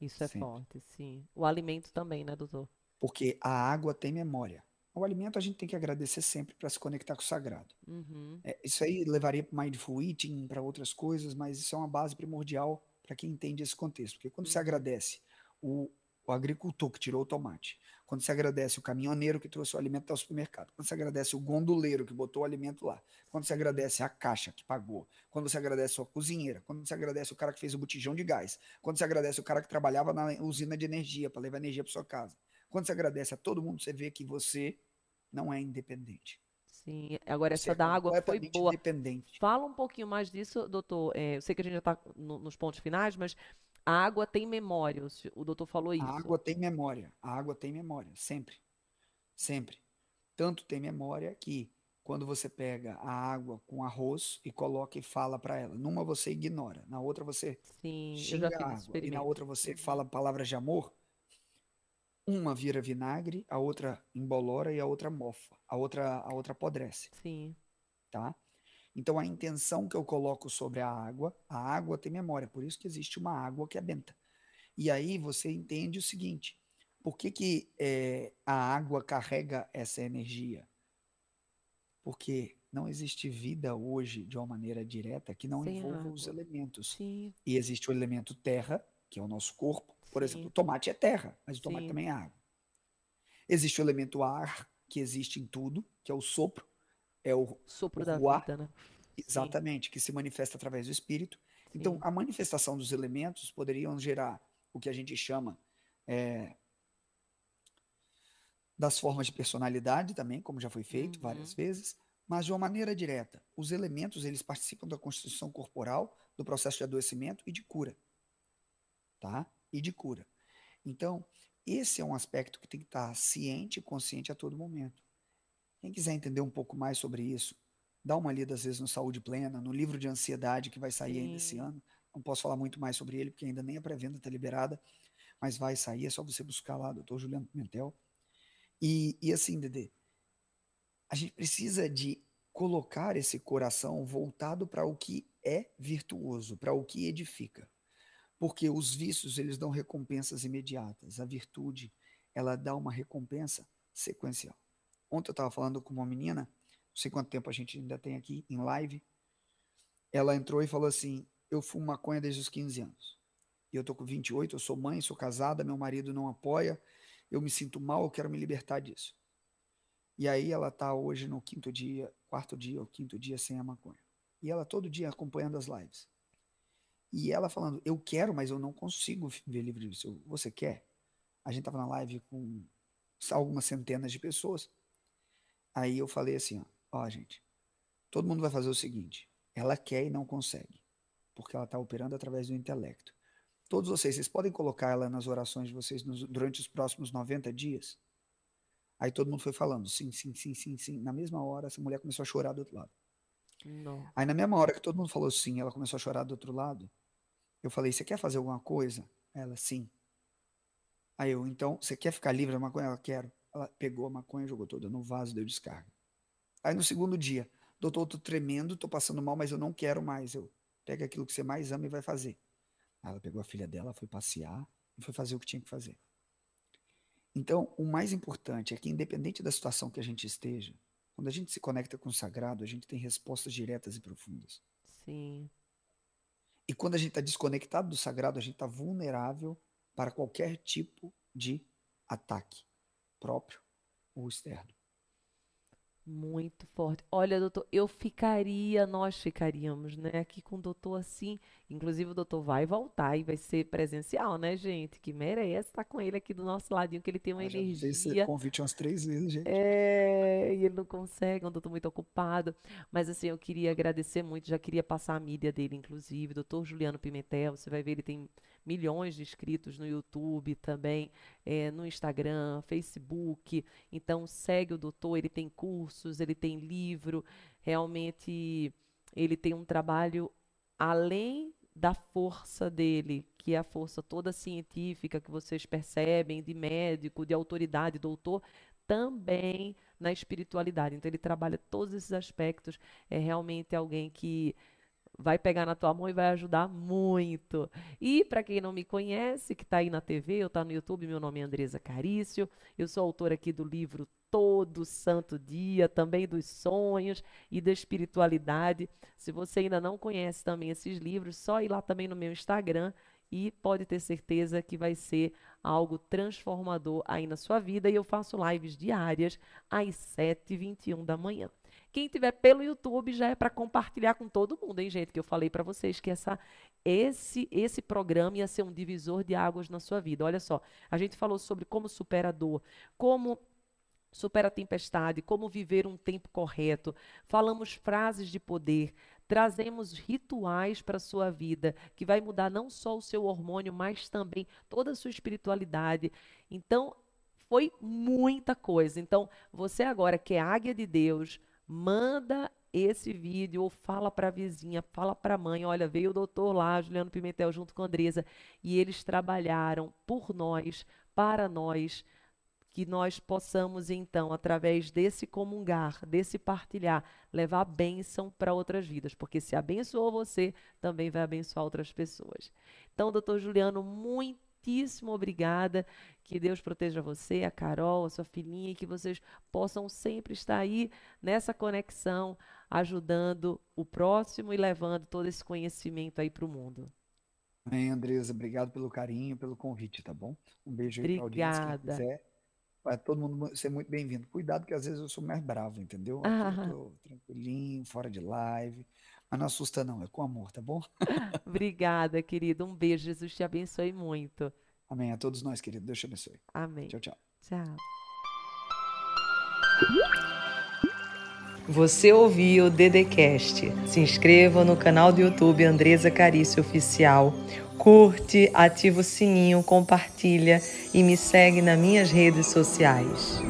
Isso é Sempre. forte, sim. O alimento também, né, doutor? Porque a água tem memória. O alimento a gente tem que agradecer sempre para se conectar com o sagrado. Uhum. É, isso aí levaria para mindful eating, para outras coisas, mas isso é uma base primordial para quem entende esse contexto. Porque quando você Uhum. agradece o, o agricultor que tirou o tomate, quando você agradece o caminhoneiro que trouxe o alimento ao supermercado, quando você agradece o gondoleiro que botou o alimento lá, quando você agradece a caixa que pagou, quando você agradece a cozinheira, quando você agradece o cara que fez o botijão de gás, quando você agradece o cara que trabalhava na usina de energia para levar energia para sua casa, quando você agradece a todo mundo, você vê que você não é independente. Sim. Agora, essa é da água foi boa. dependente. Fala um pouquinho mais disso, doutor. É, eu sei que a gente já está nos pontos finais, mas a água tem memória. O doutor falou A isso. água tem memória. A água tem memória, sempre. Sempre. Tanto tem memória que quando você pega a água com arroz e coloca e fala para ela, numa você ignora, na outra você Sim, xinga a água e na outra você fala palavras de amor, uma vira vinagre, a outra embolora e a outra mofa, a outra a outra apodrece, Sim. tá? Então a intenção que eu coloco sobre a água, a água tem memória, por isso que existe uma água que é benta. E aí você entende o seguinte: por que, que eh, a água carrega essa energia? Porque não existe vida hoje de uma maneira direta que não Sem envolva os água. elementos. Sim, E existe o elemento terra, que é o nosso corpo. Por exemplo, Sim. o tomate é terra, mas o tomate Sim. também é água. Existe o elemento ar, que existe em tudo, que é o sopro, é o, sopro o da ruar, vida, né? Exatamente, que se manifesta através do espírito. Então, Sim. a manifestação dos elementos poderiam gerar o que a gente chama é, das formas de personalidade também, como já foi feito Uhum. várias vezes, mas de uma maneira direta. Os elementos, eles participam da constituição corporal, do processo de adoecimento e de cura. Tá? E de cura. Então, esse é um aspecto que tem que estar ciente e consciente a todo momento. Quem quiser entender um pouco mais sobre isso, dá uma lida às vezes no Saúde Plena, no livro de ansiedade que vai sair ainda esse ano. Não posso falar muito mais sobre ele, porque ainda nem a pré-venda está liberada, mas vai sair, é só você buscar lá, doutor Juliano Pimentel. E, e assim, Dedê, a gente precisa de colocar esse coração voltado para o que é virtuoso, para o que edifica. Porque os vícios, eles dão recompensas imediatas. A virtude, ela dá uma recompensa sequencial. Ontem eu estava falando com uma menina, não sei quanto tempo a gente ainda tem aqui em live. Ela entrou e falou assim: Eu fumo maconha desde os 15 anos. E eu tô com 28, eu sou mãe, sou casada, meu marido não apoia, eu me sinto mal, eu quero me libertar disso. E aí ela tá hoje no quinto dia, quarto dia ou quinto dia sem a maconha. E ela todo dia acompanhando as lives. E ela falando, eu quero, mas eu não consigo ver livre disso. Eu, Você quer? A gente tava na live com algumas centenas de pessoas. Aí eu falei assim, ó, ó, gente, todo mundo vai fazer o seguinte, ela quer e não consegue, porque ela está operando através do intelecto. Todos vocês, vocês podem colocar ela nas orações de vocês nos- durante os próximos 90 dias? Aí todo mundo foi falando, sim, sim, sim, sim, sim. Na mesma hora, essa mulher começou a chorar do outro lado. Não. Aí na mesma hora que todo mundo falou sim, ela começou a chorar do outro lado. Eu falei, você quer fazer alguma coisa? Ela, sim. Aí eu, então, você quer ficar livre da maconha? Ela, quero. Ela pegou a maconha jogou toda no vaso, deu descarga. Aí no segundo dia, doutor, eu tô tremendo, tô passando mal, mas eu não quero mais. Eu, pega aquilo que você mais ama e vai fazer. Aí ela pegou a filha dela, foi passear e foi fazer o que tinha que fazer. Então, o mais importante é que, independente da situação que a gente esteja, quando a gente se conecta com o sagrado, a gente tem respostas diretas e profundas. Sim. E quando a gente está desconectado do sagrado, a gente está vulnerável para qualquer tipo de ataque, próprio ou externo. Muito forte. Olha, doutor, eu ficaria, nós ficaríamos, né, aqui com o doutor assim. Inclusive, o doutor vai voltar e vai ser presencial, né, gente? Que merece estar com ele aqui do nosso ladinho, que ele tem uma Eu já fiz esse energia. convite umas três vezes, gente. É, e ele não consegue, é um doutor muito ocupado. Mas assim, eu queria agradecer muito, já queria passar a mídia dele, inclusive, doutor Juliano Pimentel, você vai ver, ele tem milhões de inscritos no YouTube também, é, no Instagram, Facebook. Então segue o doutor, ele tem cursos, ele tem livro, realmente ele tem um trabalho além da força dele, que é a força toda científica que vocês percebem, de médico, de autoridade, doutor, também na espiritualidade. Então ele trabalha todos esses aspectos. É realmente alguém que vai pegar na tua mão e vai ajudar muito. E para quem não me conhece, que está aí na TV ou está no YouTube, meu nome é Andresa Carício. Eu sou autora aqui do livro Todo Santo Dia, também dos sonhos e da espiritualidade. Se você ainda não conhece também esses livros, só ir lá também no meu Instagram e pode ter certeza que vai ser algo transformador aí na sua vida. E eu faço lives diárias às 7h21 da manhã. Quem tiver pelo YouTube já é para compartilhar com todo mundo, hein, gente? Que eu falei para vocês que essa, esse, esse programa ia ser um divisor de águas na sua vida. Olha só, a gente falou sobre como supera a dor, como supera a tempestade, como viver um tempo correto. Falamos frases de poder, trazemos rituais para a sua vida, que vai mudar não só o seu hormônio, mas também toda a sua espiritualidade. Então, foi muita coisa. Então, você agora que é águia de Deus, manda esse vídeo ou fala para a vizinha, fala para a mãe, olha, veio o doutor lá, Juliano Pimentel, junto com a Andresa, e eles trabalharam por nós, para nós, que nós possamos, então, através desse comungar, desse partilhar, levar bênção para outras vidas, porque se abençoou você, também vai abençoar outras pessoas. Então, doutor Juliano, muitíssimo obrigada. Que Deus proteja você, a Carol, a sua filhinha, e que vocês possam sempre estar aí nessa conexão, ajudando o próximo e levando todo esse conhecimento aí para o mundo. Amém, Andresa. Obrigado pelo carinho, pelo convite, tá bom? Um beijo aí audiência. Obrigada. quiser, Vai todo mundo ser muito bem-vindo. Cuidado que às vezes eu sou mais bravo, entendeu? Ah, eu tô tranquilinho, fora de live. Mas não assusta não, é com amor, tá bom? obrigada, querido. Um beijo. Jesus te abençoe muito. Amém. A todos nós, querido. Deus te abençoe. Amém. Tchau, tchau. Tchau. Você ouviu o Dedecast. Se inscreva no canal do YouTube Andresa Carício Oficial. Curte, ativa o sininho, compartilha e me segue nas minhas redes sociais.